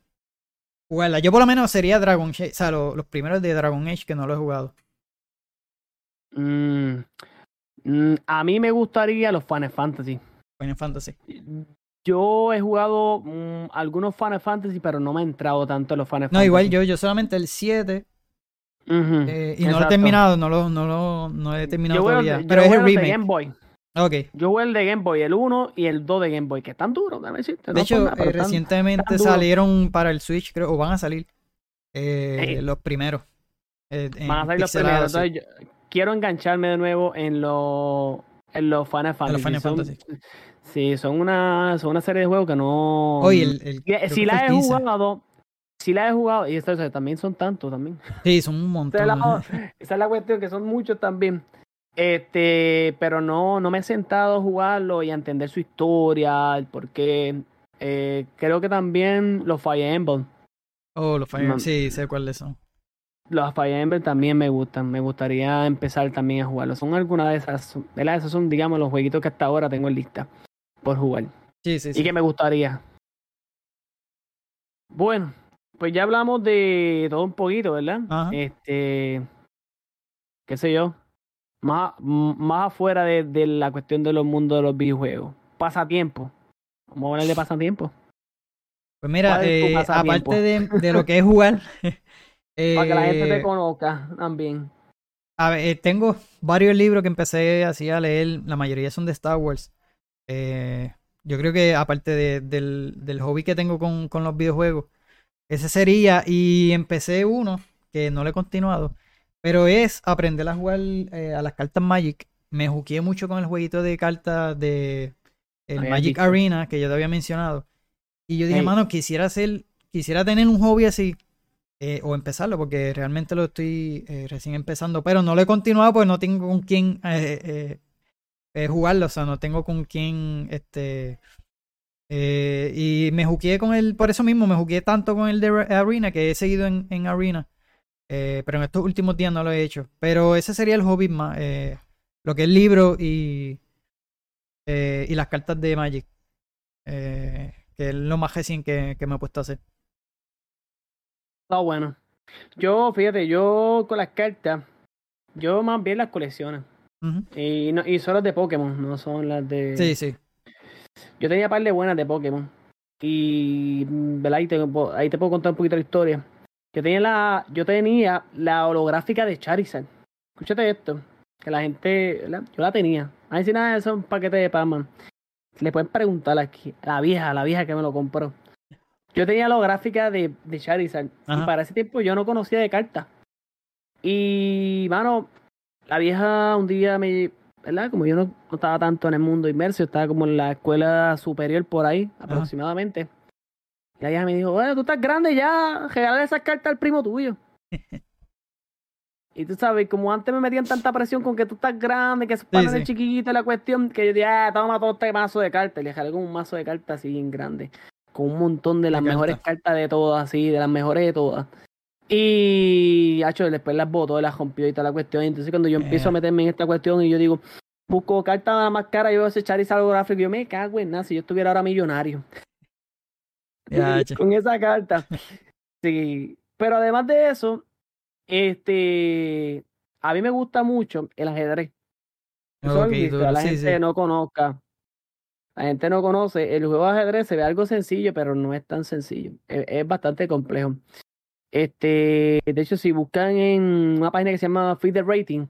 A: jugarla. Yo por lo menos sería Dragon Age, o sea, lo- los primeros de Dragon Age que no lo he jugado.
B: Mm, mm, a mí me gustaría los Final Fantasy.
A: Final Fantasy.
B: Yo he jugado mm, algunos Final Fantasy, pero no me he entrado tanto en los Final
A: No,
B: Fantasy.
A: igual yo, yo solamente el 7
B: Ujú,
A: eh, y no lo he
B: exacto.
A: terminado, no lo, no lo, no he terminado
B: Yo
A: todavía.
B: yo
A: Pero es el remake.
B: Game Boy.
A: Ok.
B: Yo juego el de Game Boy, el 1 y el 2 de Game Boy, que están duros, déjame decirte.
A: De
B: no
A: hecho,
B: nada,
A: eh, recientemente
B: tan
A: salieron para el Switch, creo, o van a salir eh, los primeros. eh,
B: van a salir los primeros. Entonces, yo quiero engancharme de nuevo en los en los Final Fantasy.
A: Final
B: son,
A: Fantasy.
B: Sí, son una, son una serie de juegos que no.
A: Oye, el,
B: si la he
A: 15.
B: jugado, si la he jugado, y esto o sea, también son tantos también.
A: Sí, son un
B: Esa
A: montón.
B: es, la, esa es la cuestión, que son muchos también. Este, pero no, no me he sentado a jugarlo y a entender su historia, el por qué. Eh, creo que también los Fire Emblem.
A: Oh, los Fire
B: No.
A: Sí, sé cuáles son.
B: Los Fire Emblem también me gustan. Me gustaría empezar también a jugarlos. Son algunas de esas, ¿verdad? Esos son, digamos, los jueguitos que hasta ahora tengo en lista por jugar.
A: Sí, sí, sí.
B: Y que me gustaría. Bueno, pues ya hablamos de todo un poquito, ¿verdad?
A: Ajá.
B: Este, qué sé yo, más, más afuera de, de la cuestión de los mundos de los videojuegos. Pasatiempo. Vamos a hablar de pasatiempo.
A: Pues mira,
B: ¿Cuál es tu
A: eh, aparte de, de lo que es <laughs> jugar,
B: Para que la gente
A: eh,
B: te conozca también.
A: A ver, eh, tengo varios libros que empecé así a leer, la mayoría son de Star Wars. Eh, yo creo que aparte de- del, del hobby que tengo con, con los videojuegos, ese sería, y empecé uno que no le he continuado, pero es aprender a jugar eh, a las cartas Magic. Me juqué mucho con el jueguito de cartas de el Magic. Arena que yo te había mencionado. Y yo dije, mano, quisiera hacer, quisiera tener un hobby así, eh, o empezarlo, porque realmente lo estoy eh, recién empezando, pero no lo he continuado porque no tengo con quién eh, jugarlo, o sea, no tengo con quién, este, y me jugué con él, por eso mismo, me jugué tanto con el de Re- Arena, que he seguido en, en Arena, pero en estos últimos días no lo he hecho, pero ese sería el hobby más, lo que es libro y, y las cartas de Magic, que es lo más recién que, que me he puesto a hacer.
B: Está bueno. Yo, fíjate, yo con las cartas, yo más bien las colecciones.
A: Ujú.
B: Y, no, y son las de Pokémon, no son las de...
A: Sí, sí.
B: Yo tenía par de buenas de Pokémon. Y, ¿verdad? Ahí te, ahí te puedo contar un poquito la historia. Yo tenía la, yo tenía la holográfica de Charizard. Escúchate esto. Que la gente, ¿verdad? Yo la tenía. A ver si nada eso es un paquete de Pac-Man. Le pueden preguntar aquí. A la vieja, a la vieja que me lo compró. Yo tenía la holográfica de, de Charizard.
A: Ajá.
B: Y para ese tiempo yo no conocía de cartas. Y, mano, la vieja un día me, ¿verdad? Como yo no, no estaba tanto en el mundo inmerso, estaba como en la escuela superior por ahí, aproximadamente. Y la hija me dijo, bueno, tú estás grande ya, regálale esas cartas al primo tuyo. <laughs> y tú sabes, como antes me metían tanta presión con que tú estás grande, que es para sí, chiquito la cuestión, que yo dije, ah, toma todo este mazo de cartas. Y le jalé con un mazo de cartas así bien grande, con un montón de las mejores cartas de todas, así, de las mejores de todas. Y, hecho, después las botó, las rompió y toda la cuestión. Y entonces cuando yo empiezo a meterme en esta cuestión y yo digo, busco cartas más caras, yo voy a ese Charizard holográfico, yo me cago en nada, si yo estuviera ahora millonario. <laughs> con esa carta. Sí. Pero además de eso, este a mí me gusta mucho el ajedrez. Okay, la gente no conozca. La gente no conoce. El juego de ajedrez se ve algo sencillo, pero no es tan sencillo. Es, bastante complejo. Este, de hecho, si buscan en una página que se llama Feed the Rating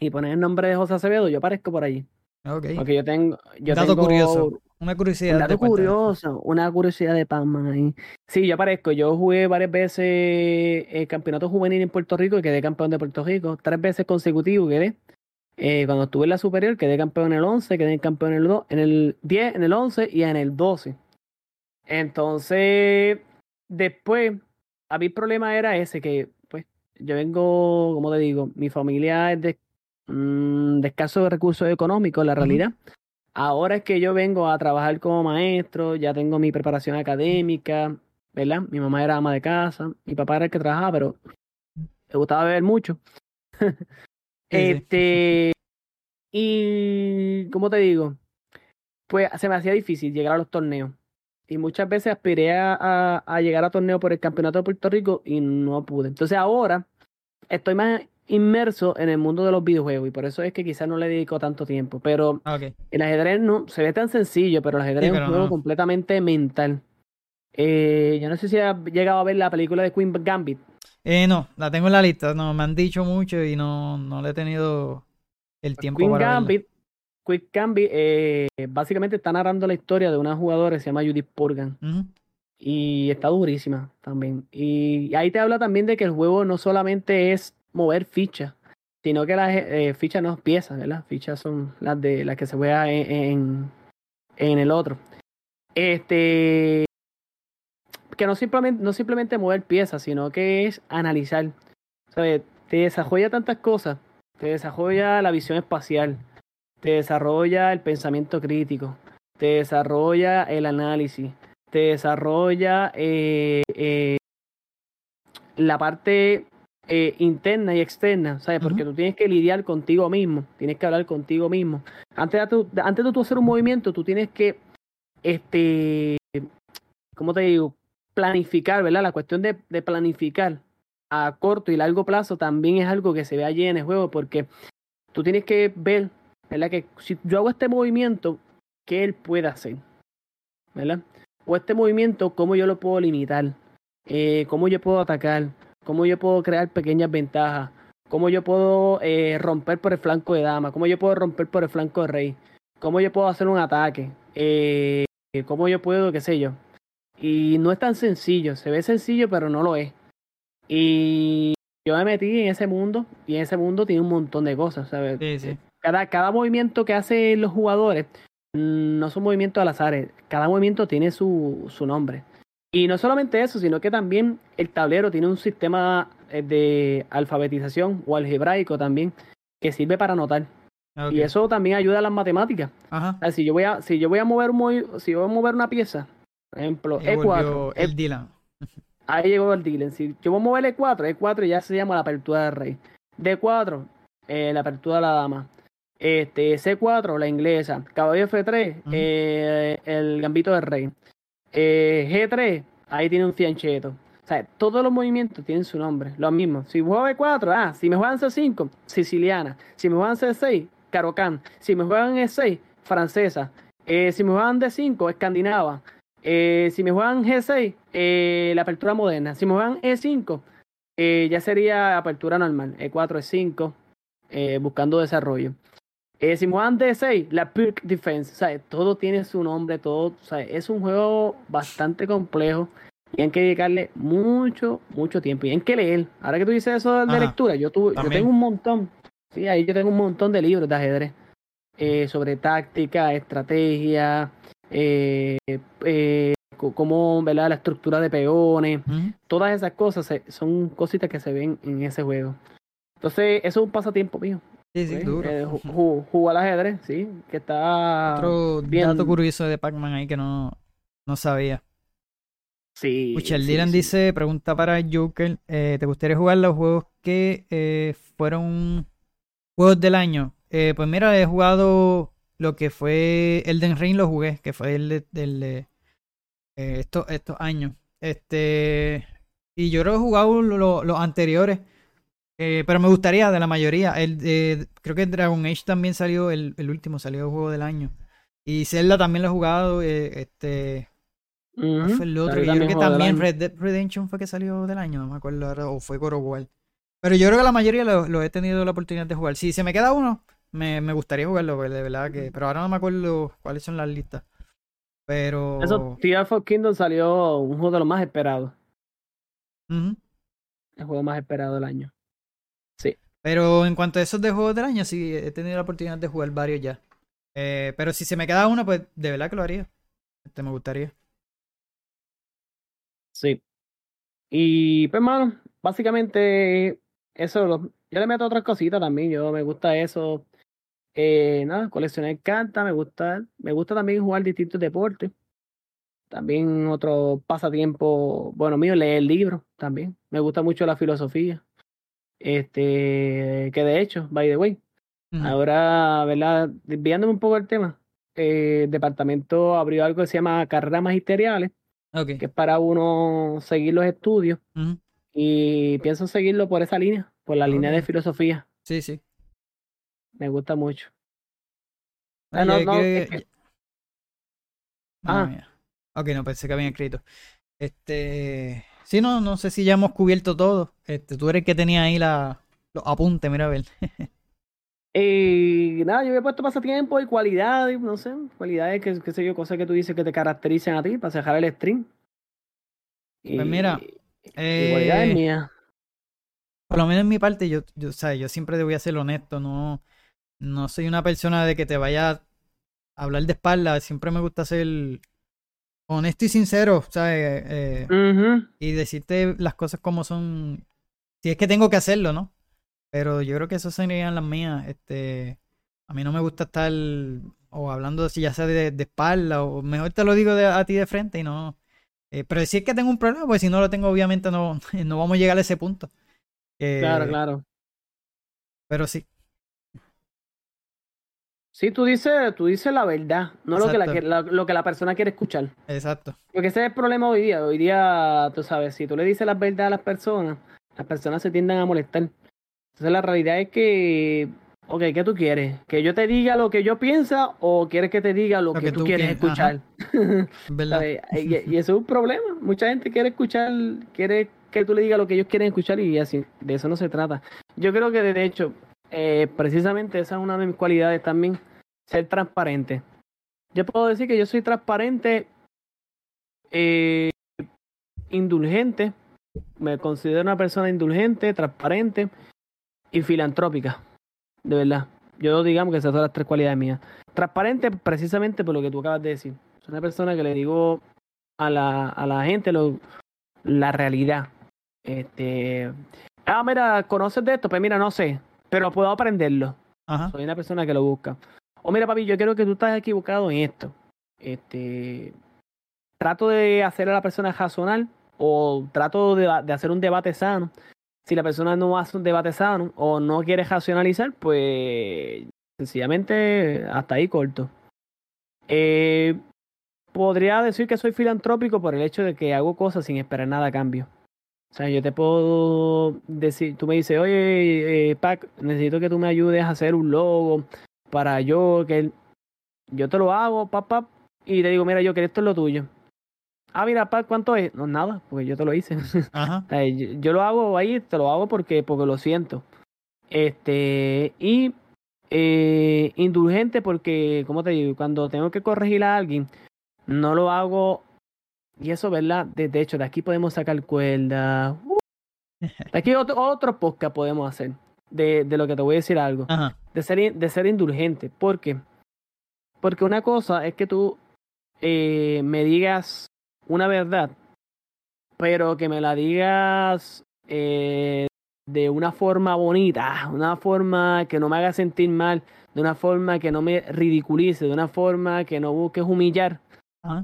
B: y ponen el nombre de José Acevedo, yo aparezco por allí.
A: Okay.
B: Porque yo tengo. Yo
A: dato curioso. Una curiosidad.
B: Un dato curioso. Una curiosidad de Pam ahí. Sí, yo aparezco. Yo jugué varias veces el campeonato juvenil en Puerto Rico y quedé campeón de Puerto Rico. Tres veces consecutivos quedé. Eh, cuando estuve en la superior, quedé campeón en el 11, quedé campeón en el, 2, en el 10, en el 11 y en el 12. Entonces, después, a mi problema era ese, que pues yo vengo, como te digo, mi familia es de mmm, de escasos recursos económicos, la realidad. Ahora es que yo vengo a trabajar como maestro, ya tengo mi preparación académica, ¿verdad? Mi mamá era ama de casa, mi papá era el que trabajaba, pero me gustaba beber mucho. <laughs> este, y, ¿cómo te digo? Pues se me hacía difícil llegar a los torneos. Y muchas veces aspiré a, a llegar a torneos por el Campeonato de Puerto Rico y no pude. Entonces ahora estoy más inmerso en el mundo de los videojuegos y por eso es que quizás no le dedico tanto tiempo. Pero
A: ah,
B: el ajedrez no se ve tan sencillo, pero el ajedrez es un juego completamente mental. Eh, yo no sé si has llegado a ver la película de Queen Gambit.
A: Eh, no, la tengo en la lista. No, me han dicho mucho y no, no le he tenido el pues tiempo
B: Queen
A: para
B: Gambit, Queen Gambit eh, básicamente está narrando la historia de una jugadora que se llama Judith Purgan. Y está durísima también. Y ahí te habla también de que el juego no solamente es mover fichas, sino que las eh, fichas no piezas, ¿verdad? Fichas son las de las que se juega en, en, el otro. Este que no simplemente, no simplemente mover piezas, sino que es analizar. ¿Sabes? Te desarrolla tantas cosas. Te desarrolla la visión espacial. Te desarrolla el pensamiento crítico. Te desarrolla el análisis. Te desarrolla eh, eh, la parte eh, interna y externa, ¿sabes? Porque tú tienes que lidiar contigo mismo, tienes que hablar contigo mismo. Antes de, tu, antes de tú hacer un movimiento, tú tienes que, este, ¿cómo te digo? Planificar, ¿verdad? La cuestión de, planificar a corto y largo plazo también es algo que se ve allí en el juego, porque tú tienes que ver, ¿verdad? Que si yo hago este movimiento, ¿qué él puede hacer? ¿Verdad? O este movimiento, ¿cómo yo lo puedo limitar? Eh, ¿Cómo yo puedo atacar? cómo yo puedo crear pequeñas ventajas, cómo yo puedo eh, romper por el flanco de dama, cómo yo puedo romper por el flanco de rey, cómo yo puedo hacer un ataque, eh, cómo yo puedo, qué sé yo. Y no es tan sencillo, se ve sencillo, pero no lo es. Y yo me metí en ese mundo y en ese mundo tiene un montón de cosas, ¿sabes? Cada, cada movimiento que hacen los jugadores mm, no son movimientos al azar, cada movimiento tiene su, su nombre. Y no solamente eso, sino que también el tablero tiene un sistema eh, de alfabetización o algebraico también que sirve para anotar. Y eso también ayuda a las matemáticas. si yo voy a si yo voy a mover un si yo voy a mover una pieza, por ejemplo, E4,
A: el Dylan.
B: Ahí llegó el Dylan. Si yo voy a mover E4, E4 ya se llama la apertura del rey. D4, eh, la apertura de la dama. Este, C4, la inglesa. Caballo F3, eh, el gambito del rey. Eh, G3, ahí tiene un fiancheto. O sea, todos los movimientos tienen su nombre, lo mismo. Si juego B4, ah, si me juegan C5, siciliana. Si me juegan C6, carocán. Si me juegan E6, francesa. Eh, si me juegan D5, escandinava. Eh, si me juegan G6, eh, la apertura moderna. Si me juegan E5, eh, ya sería apertura normal. E4, E5, buscando desarrollo. Eh, si juegan D6, la Perk Defense, ¿sabes? todo tiene su nombre, todo, ¿sabes? es un juego bastante complejo y hay que dedicarle mucho, mucho tiempo y hay que leer. Ahora que tú dices eso de lectura, yo, yo tengo un montón, sí, ahí yo tengo un montón de libros de ajedrez eh, sobre táctica, estrategia, eh, cómo, ¿verdad? La estructura de peones, todas esas cosas se- son cositas que se ven en ese juego. Entonces, eso es un pasatiempo mío.
A: Sí, sí, duro.
B: Eh, ju-
A: Ujú. <laughs>
B: ju- jugar al ajedrez, sí, que está
A: Otro
B: bien.
A: dato curioso de Pac-Man ahí que no, no sabía.
B: Sí.
A: Escucha, el
B: sí,
A: Dylan
B: sí.
A: dice, pregunta para Joker, eh, ¿te gustaría jugar los juegos que eh, fueron juegos del año? Eh, pues mira, he jugado lo que fue Elden Ring, lo jugué, que fue el de, del de, eh, estos, estos años. Este, y yo creo que he jugado lo- lo- los anteriores, eh, pero me gustaría de la mayoría. El, de- creo que Dragon Age también salió, el, el último salió juego del año. Y Zelda también lo he jugado, eh, este... ¿Cuál
B: Ujú,
A: fue el otro? Yo creo que también. Red Dead Redemption fue que salió del año, no me acuerdo ahora, o fue War. Pero yo creo que la mayoría lo he tenido la oportunidad de jugar. Si se me queda uno, me, me gustaría jugarlo, pues, de verdad que. Pero ahora no me acuerdo cuáles son las listas. Pero.
B: Eso, Tears of Kingdom salió un juego de los más esperados.
A: Ujú.
B: El juego más esperado del año.
A: Pero en cuanto a esos de juegos del año, sí, he tenido la oportunidad de jugar varios ya. Eh, pero si se me queda uno, pues de verdad que lo haría. Este me gustaría.
B: Sí. Y pues, mano, básicamente eso. yo le meto otras cositas también. Yo me gusta eso. Eh, nada, coleccionar cartas, me gusta. Me gusta también jugar distintos deportes. También otro pasatiempo, bueno, mío, leer libros también. Me gusta mucho la filosofía. Este, que de hecho, by the way. Ahora, ¿verdad? Desviándome un poco del tema, eh, el departamento abrió algo que se llama carreras magisteriales,
A: Ok.
B: que es para uno seguir los estudios y pienso seguirlo por esa línea, por la línea de filosofía.
A: Sí, sí.
B: Me gusta mucho.
A: Ah,
B: Ah, no, no,
A: que-
B: es que- Ah.
A: mía. Ok, no pensé que habían escrito. Este. Sí, no, no sé si ya hemos cubierto todo. Este, tú eres el que tenía ahí la, los apuntes, mira a ver.
B: Y <laughs> nada, yo había puesto pasatiempo y cualidades, no sé, cualidades, que, qué sé yo, cosas que tú dices que te caracterizan a ti para cerrar el stream. Y,
A: Pues mira,
B: y cualidades
A: Eh,
B: mías.
A: por lo menos en mi parte, yo, yo, o sea, yo siempre voy a ser honesto, no, no soy una persona de que te vaya a hablar de espalda, siempre me gusta ser honesto y sincero, ¿sabes? Eh, y decirte las cosas como son, si es que tengo que hacerlo, ¿no? Pero yo creo que esas serían las mías. Este, a mí no me gusta estar o hablando así, ya sea de, de espalda o mejor te lo digo de- a ti de frente y no. eh, pero si es que tengo un problema, pues si no lo tengo, obviamente no, <laughs> no vamos a llegar a ese punto. Eh,
B: Claro, claro.
A: Pero sí,
B: Sí, tú dices, tú dices la verdad, no lo que, la,
A: Exacto.
B: que- la- lo que la persona quiere escuchar.
A: exacto.
B: Porque ese es el problema hoy día. Hoy día, tú sabes, si tú le dices la verdad a las personas, las personas se tienden a molestar. Entonces la realidad es que, ok, ¿qué tú quieres? ¿Que yo te diga lo que yo pienso o quieres que te diga lo, que, tú quieres escuchar? <laughs>
A: Es verdad.
B: Y, y eso es un problema. Mucha gente quiere escuchar, quiere que tú le digas lo que ellos quieren escuchar y así, de eso no se trata. Yo creo que de hecho, eh, precisamente esa es una de mis cualidades también, ser transparente. Yo puedo decir que yo soy transparente, eh, indulgente, me considero una persona indulgente, transparente y filantrópica, de verdad. Yo digamos que esas son las tres cualidades mías. Transparente precisamente por lo que tú acabas de decir. Soy una persona que le digo a la, a la gente lo, la realidad. Este, ah, mira, ¿conoces de esto? Pues mira, no sé, pero puedo aprenderlo.
A: Ajá.
B: Soy una persona que lo busca. O mira, papi, yo creo que tú estás equivocado en esto. Este, trato de hacer a la persona razonar o trato de, de hacer un debate sano. Si la persona no hace un debate sano o no quiere racionalizar, pues sencillamente hasta ahí corto. Eh, podría decir que soy filantrópico por el hecho de que hago cosas sin esperar nada a cambio. O sea, yo te puedo decir, tú me dices, oye, eh, Pac, necesito que tú me ayudes a hacer un logo para yo, que yo te lo hago, pap, pap, y te digo, mira, yo que esto es lo tuyo. Ah, mira, Pac, ¿cuánto es? No, nada, porque yo te lo hice. <laughs>
A: Ajá.
B: O sea, yo, yo lo hago ahí, te lo hago porque, porque lo siento. Este, y eh, indulgente porque, como te digo, cuando tengo que corregir a alguien, no lo hago. Y eso, ¿verdad? De, de hecho, de aquí podemos sacar cuerda. Uh, de <laughs> aquí otro, otro podcast podemos hacer. De, de lo que te voy a decir algo.
A: Ajá.
B: De ser, de ser indulgente. ¿Por qué? Porque una cosa es que tú eh, me digas una verdad, pero que me la digas eh, de una forma bonita, una forma que no me haga sentir mal, de una forma que no me ridiculice, de una forma que no busques humillar,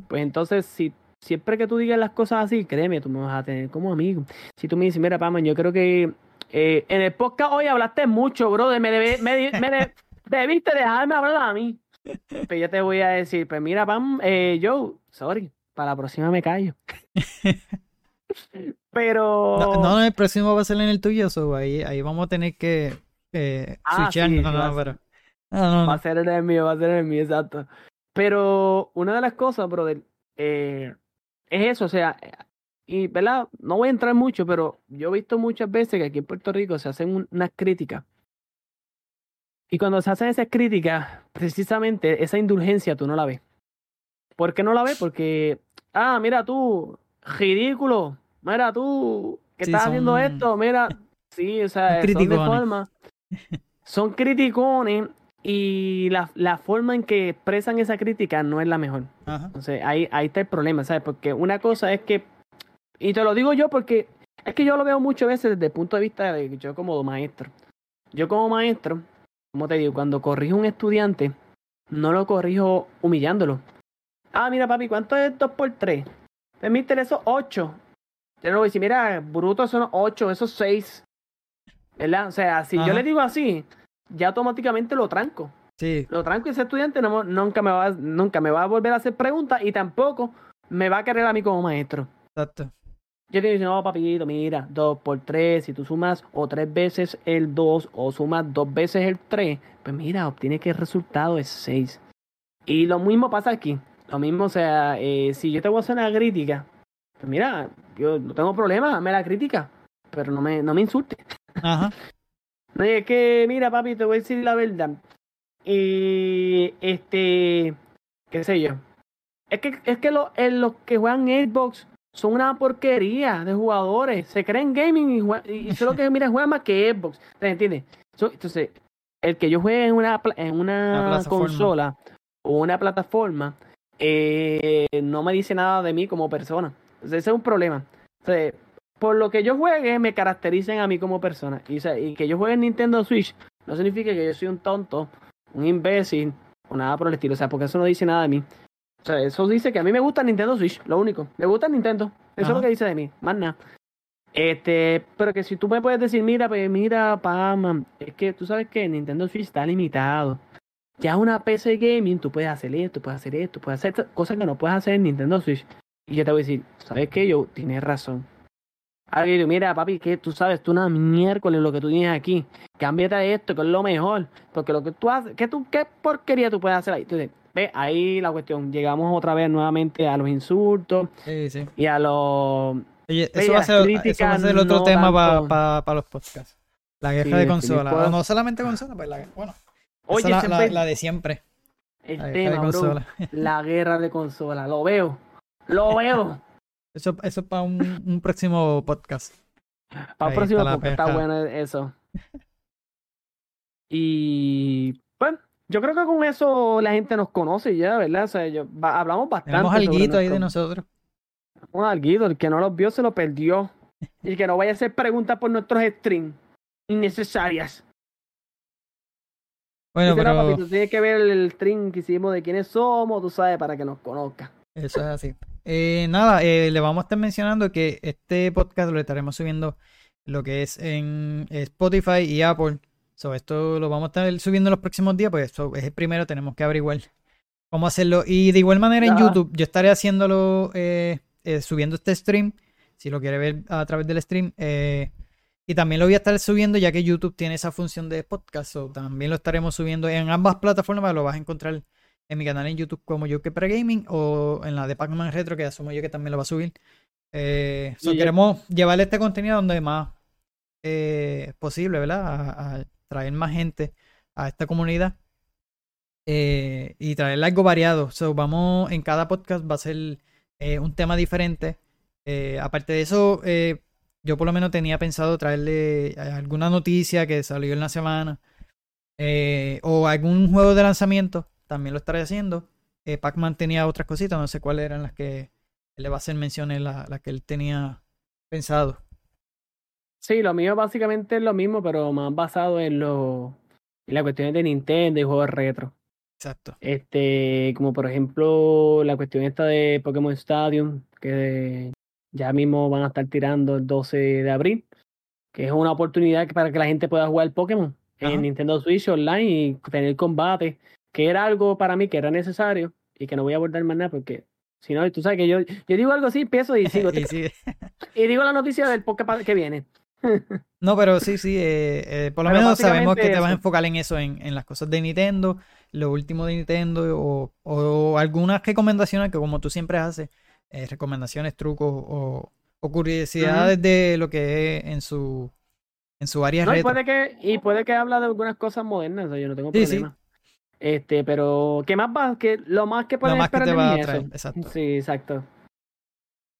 B: pues entonces si siempre que tú digas las cosas así, créeme, tú me vas a tener como amigo. Si tú me dices, mira, Pam, yo creo que eh, en el podcast hoy hablaste mucho, brother, me, me, <laughs> debiste dejarme hablar a mí. Pues yo te voy a decir, pues mira, Pam, eh, Joe, sorry, para la próxima me callo. <laughs> Pero.
A: No, no, el próximo va a ser en el tuyo, so ahí, ahí vamos a tener que eh,
B: ah,
A: switchar. no,
B: no, pero... Va a ser en el mío, va a ser en el mío, exacto. Pero una de las cosas, brother, eh, es eso, o sea, y, ¿verdad? No voy a entrar mucho, pero yo he visto muchas veces que aquí en Puerto Rico se hacen unas críticas. Y cuando se hacen esas críticas, precisamente esa indulgencia tú no la ves. ¿Por qué no la ves? Porque, ah, mira tú, ridículo, mira tú, que estás haciendo esto, mira, sí, o sea, <laughs> son de forma, son criticones y la, la, forma en que expresan esa crítica no es la mejor. Entonces, ahí, ahí está el problema, ¿sabes? Porque una cosa es que, y te lo digo yo porque es que yo lo veo muchas veces desde el punto de vista de yo como maestro. Yo como maestro, como te digo, cuando corrijo a un estudiante, no lo corrijo humillándolo. Ah, mira papi, ¿cuánto es 2 por 3? Permítele esos 8. Yo no voy a decir, mira, bruto son 8, esos 6. ¿Verdad? O sea, si yo le digo así, ya automáticamente lo tranco.
A: Sí.
B: Lo tranco y ese estudiante no, nunca, me va, nunca me va a volver a hacer preguntas y tampoco me va a querer a mí como maestro.
A: Exacto.
B: Yo te digo, no, papito, mira, 2 por 3, si tú sumas o tres veces el 2 o sumas dos veces el 3, pues mira, obtiene que el resultado es 6. Y lo mismo pasa aquí. Lo mismo, o sea, eh, si yo te voy a hacer una crítica, pues mira, yo no tengo problema, me la crítica, pero no me, no me insulte.
A: Ajá. <laughs>
B: No, es que, mira, papi, te voy a decir la verdad. Y este, qué sé yo. Es que, es que los, los que juegan Xbox son una porquería de jugadores. Se creen gaming y, y solo que, mira, juegan más que Xbox. ¿Te entiendes? entonces, el que yo juegue en una, en una consola o una plataforma eh, no me dice nada de mí como persona. Entonces, ese es un problema. Entonces, por lo que yo juegue, me caractericen a mí como persona. Y, y que yo juegue en Nintendo Switch no significa que yo soy un tonto, un imbécil o nada por el estilo. O sea, porque eso no dice nada de mí. O sea, eso dice que a mí me gusta Nintendo Switch, lo único. Me gusta Nintendo. Eso es lo que dice de mí, más nada. Este, pero que si tú me puedes decir, mira, pues mira, Pam, es que tú sabes que Nintendo Switch está limitado. Ya una PC gaming, tú puedes hacer esto, puedes hacer esto, puedes hacer cosas que no puedes hacer en Nintendo Switch. Y yo te voy a decir, ¿sabes qué? Yo, tienes razón. Alguien mira, papi, que tú sabes, tú una miércoles lo que tú tienes aquí. Cámbiate esto, que es lo mejor. Porque lo que tú haces, ¿qué, tú, qué porquería tú puedes hacer ahí? Entonces, ve, ahí la cuestión. Llegamos otra vez nuevamente a los insultos.
A: Sí, sí.
B: Y a los.
A: eso, va a ser, eso, va a ser, el otro tema para los podcasts. La guerra de consolas. no solamente consolas, pues la, bueno. Oye, la, la, de siempre.
B: El tema, bro. La guerra de consolas. Lo veo. Lo veo. <laughs>
A: Eso, eso es para un, un, próximo podcast.
B: Para un próximo podcast, está bueno eso. Y pues, yo creo que con eso la gente nos conoce ya, ¿verdad? O sea, yo, hablamos bastante.
A: Tenemos algo ahí de nosotros.
B: Un alguito, el que no lo vio se lo perdió. <laughs> y el que no vaya a hacer preguntas por nuestros streams innecesarias. Bueno, pero... tú tienes que ver el stream que hicimos de quiénes somos, tú sabes, para que nos conozca.
A: Eso es así. Eh, nada, eh, le vamos a estar mencionando que este podcast lo estaremos subiendo lo que es en Spotify y Apple. So, esto lo vamos a estar subiendo en los próximos días, pues eso es el primero, tenemos que averiguar cómo hacerlo. Y de igual manera en YouTube, yo estaré haciéndolo, eh, subiendo este stream, si lo quiere ver a través del stream. y también lo voy a estar subiendo ya que YouTube tiene esa función de podcast. So, también lo estaremos subiendo en ambas plataformas, lo vas a encontrar en mi canal en YouTube como Yo que Gaming o en la de Pac-Man Retro, que asumo yo que también lo va a subir. Eh, queremos llevarle este contenido donde más eh, posible, ¿verdad? A, traer más gente a esta comunidad eh, y traerle algo variado. So, vamos, en cada podcast va a ser un tema diferente. aparte de eso, yo por lo menos tenía pensado traerle alguna noticia que salió en la semana o algún juego de lanzamiento también lo estaré haciendo. Eh, Pac-Man tenía otras cositas, no sé cuáles eran las que él le va a hacer menciones la, la que él tenía pensado.
B: Sí, lo mío básicamente es lo mismo, pero más basado en, lo, en las cuestiones de Nintendo y juegos retro.
A: Exacto.
B: Este, como por ejemplo la cuestión esta de Pokémon Stadium, que ya mismo van a estar tirando el 12 de abril, que es una oportunidad para que la gente pueda jugar Pokémon
A: Ajá.
B: en Nintendo Switch online y tener combate, que era algo para mí que era necesario y que no voy a abordar más nada porque si no, tú sabes que yo, yo digo algo así, empiezo y <laughs> sigo. <laughs>
A: Y
B: digo la noticia del podcast que viene. <laughs>
A: No, pero sí, sí, eh, eh, por lo
B: Pero
A: menos sabemos que te vas a enfocar en eso, en, en las cosas de Nintendo, lo último de Nintendo, o, o algunas recomendaciones que como tú siempre haces, eh, recomendaciones, trucos o, o curiosidades de lo que es en su, en su área
B: No, y puede que, y puede que habla de algunas cosas modernas, o sea, yo no tengo
A: sí.
B: problema. Este, pero ¿qué más va? Que lo más que
A: Lo
B: pueden
A: más que
B: esperar
A: te
B: de
A: va
B: mí
A: a traer,
B: eso.
A: exacto.
B: Sí, exacto.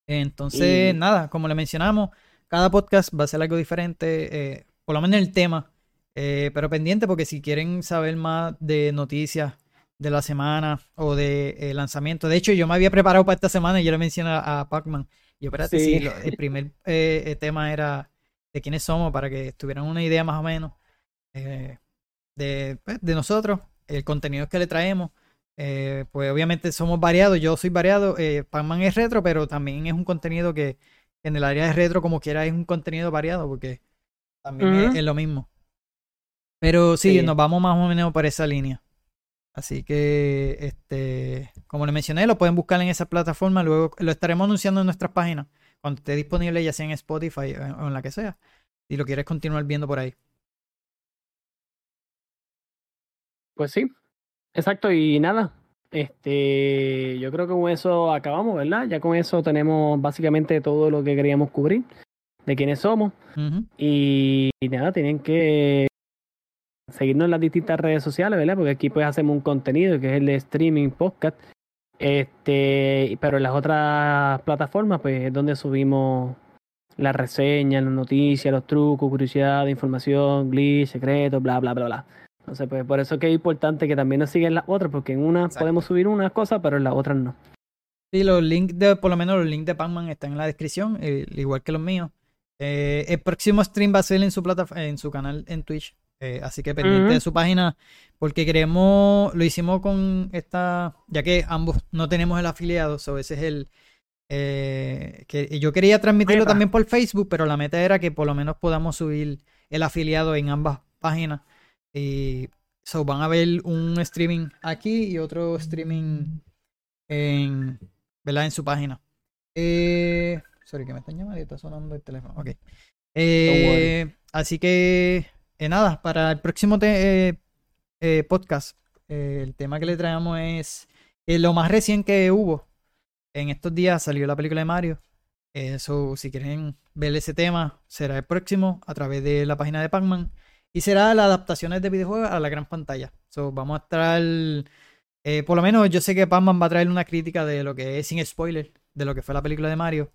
A: Entonces,
B: Y-
A: nada, como le mencionamos, cada podcast va a ser algo diferente, eh, por lo menos el tema, eh, pero pendiente porque si quieren saber más de noticias de la semana o de eh, lanzamiento, de hecho yo me había preparado para esta semana y yo le mencioné a, a Pac-Man, y espérate,
B: Sí.
A: sí, lo- el primer eh, tema era de quiénes somos para que tuvieran una idea más o menos de, pues, de nosotros, el contenido que le traemos. Eh, pues obviamente somos variados, yo soy variado, eh, Pac-Man es retro, pero también es un contenido que en el área de retro como quiera es un contenido variado porque también es, es lo mismo. Pero sí,
B: Sí.
A: nos vamos más o menos por esa línea. Así que, este, como le mencioné, lo pueden buscar en esa plataforma, luego lo estaremos anunciando en nuestras páginas cuando esté disponible ya sea en Spotify o en- o en la que sea, si lo quieres continuar viendo por ahí.
B: Pues sí, exacto, y nada. Este, yo creo que con eso acabamos, ¿verdad? Ya con eso tenemos básicamente todo lo que queríamos cubrir de quiénes somos. Y, y nada, tienen que seguirnos en las distintas redes sociales, ¿verdad? Porque aquí pues hacemos un contenido que es el de streaming podcast. Este, pero en las otras plataformas, pues es donde subimos las reseñas, las noticias, los trucos, curiosidades, información, glitch, secretos, bla, bla, bla, bla. Entonces, pues por eso es que es importante que también nos sigan las otras, porque en unas
A: Exacto.
B: podemos subir unas cosas, pero en las otras no.
A: Sí, los links de, por lo menos los links de Pac-Man están en la descripción, eh, igual que los míos. Eh, el próximo stream va a ser en su plataforma, en su canal en Twitch. eh, así que pendiente de su página, porque queremos, lo hicimos con esta, ya que ambos no tenemos el afiliado, so ese es el eh, que yo quería transmitirlo también por Facebook, pero la meta era que por lo menos podamos subir el afiliado en ambas páginas. Y so van a ver un streaming aquí y otro streaming en, ¿verdad? en su página. Eh, sorry, que me están llamando y está sonando el teléfono. Ok. Eh, así que, eh, nada, para el próximo te- eh, eh, podcast, eh, el tema que le traemos es eh, lo más recién que hubo. En estos días salió la película de Mario. Eso, si quieren ver ese tema, será el próximo a través de la página de Pac-Man. Y será las adaptaciones de videojuegos a la gran pantalla. So, vamos a estar. eh, por lo menos yo sé que Pac-Man va a traer una crítica de lo que es sin spoiler, de lo que fue la película de Mario.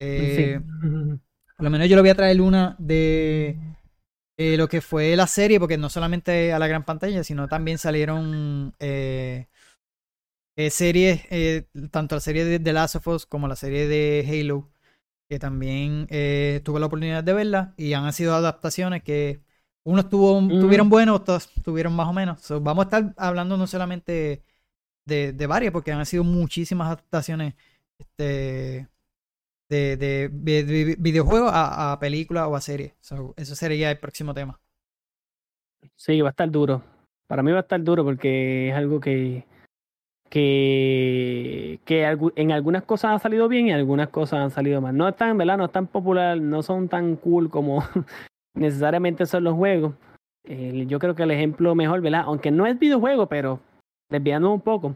A: Eh,
B: Sí.
A: por lo menos yo le voy a traer una de eh, lo que fue la serie, porque no solamente a la gran pantalla, sino también salieron eh, series, tanto la serie de The Last of Us como la serie de Halo, que también tuve la oportunidad de verla y han sido adaptaciones que unos tuvo,
B: Mm.
A: tuvieron buenos, otros tuvieron más o menos. So, vamos a estar hablando no solamente de, de varias, porque han sido muchísimas adaptaciones este, de, de, de- de videojuegos a, a películas o a series. So, eso sería el próximo tema.
B: Sí, va a estar duro. Para mí va a estar duro porque es algo que, que, en algunas cosas ha salido bien y en algunas cosas han salido mal. No es tan, ¿verdad? No es tan popular, no son tan cool como <laughs> necesariamente son los juegos. Eh, yo creo que el ejemplo mejor, ¿verdad? Aunque no es videojuego, pero desviando un poco,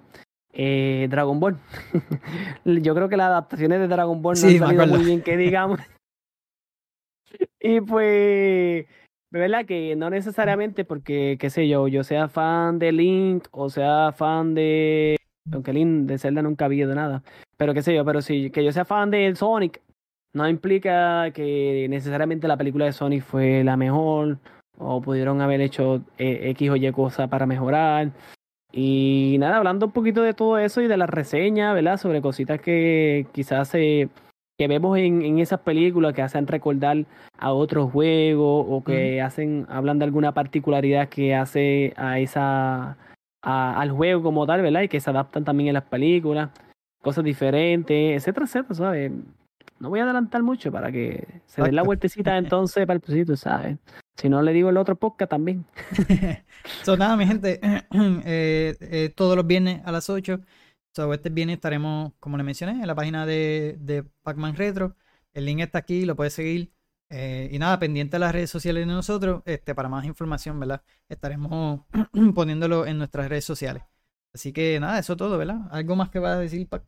B: eh, Dragon Ball. <laughs> yo creo que las adaptaciones de Dragon Ball no
A: Sí,
B: han salido muy bien, que digamos. <laughs> y pues, verdad que no necesariamente porque, qué sé yo, yo sea fan de Link o sea fan de. Aunque Link de Zelda nunca ha habido nada. Pero qué sé yo, pero sí, que yo sea fan de Sonic no implica que necesariamente la película de Sonic fue la mejor o pudieron haber hecho eh, X o Y cosa para mejorar. Y nada, hablando un poquito de todo eso y de la reseña, ¿verdad? Sobre cositas que quizás se que vemos en, en, esas películas que hacen recordar a otros juegos o que hacen hablan de alguna particularidad que hace a esa al juego como tal, ¿verdad? Y que se adaptan también en las películas, cosas diferentes, etcétera, etcétera, ¿sabes? No voy a adelantar mucho para que se den la vueltecita <laughs> entonces para el principio, ¿sabes? Si no, le digo el otro podcast también. <laughs>
A: so, nada, mi gente, <clears throat> eh, eh, todos los viernes a las 8 So, este viernes estaremos, como le mencioné, en la página de, de Pac-Man Retro. El link está aquí, lo puedes seguir. Eh, y nada, pendiente de las redes sociales de nosotros, este, para más información, ¿verdad? Estaremos <clears throat> poniéndolo en nuestras redes sociales. Así que nada, eso todo, ¿verdad? ¿Algo más que va a decir, Pac?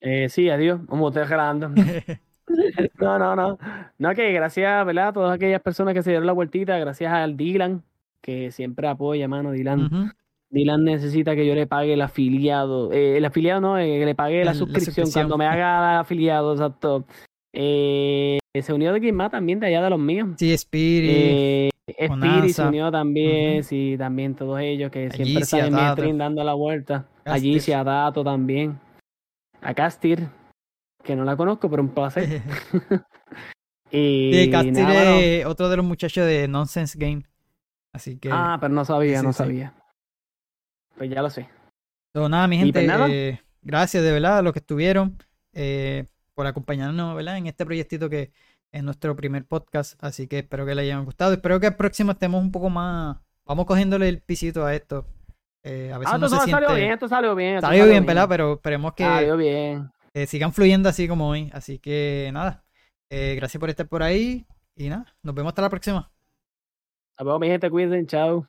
B: Eh, sí, adiós, como estoy grabando. <laughs> no, no, no. No, que gracias, ¿verdad? A todas aquellas personas que se dieron la vueltita, gracias al Dylan, que siempre apoya, mano, Dylan. Dylan necesita que yo le pague el afiliado. Eh, el afiliado no, eh, que le pague la, suscripción, cuando me haga el afiliado, exacto. Eh, se unió de Game también de allá de los míos.
A: Sí, Spirit.
B: Spirit se unió también, sí, también todos ellos que siempre están en stream dando la vuelta. Allí se ha Dato también. A Castir, que no la conozco, pero un placer. <laughs> <laughs>
A: y Castir es otro de los muchachos de Nonsense Game. Así que.
B: Ah, pero no sabía, no sabía. Pues ya lo sé.
A: So, nada, mi gente, pues eh, gracias de verdad a los que estuvieron eh, por acompañarnos ¿verdad? en este proyectito que es nuestro primer podcast. Así que espero que les hayan gustado. Espero que el próximo estemos un poco más. Vamos cogiéndole el pisito a esto. Eh, a
B: ah, esto no salió bien, esto salió bien.
A: salió bien, pelado, pero esperemos que
B: salió bien.
A: sigan fluyendo así como hoy. Así que nada, gracias por estar por ahí y nada, nos vemos hasta la próxima.
B: Hasta luego, mi gente, cuídense, chao.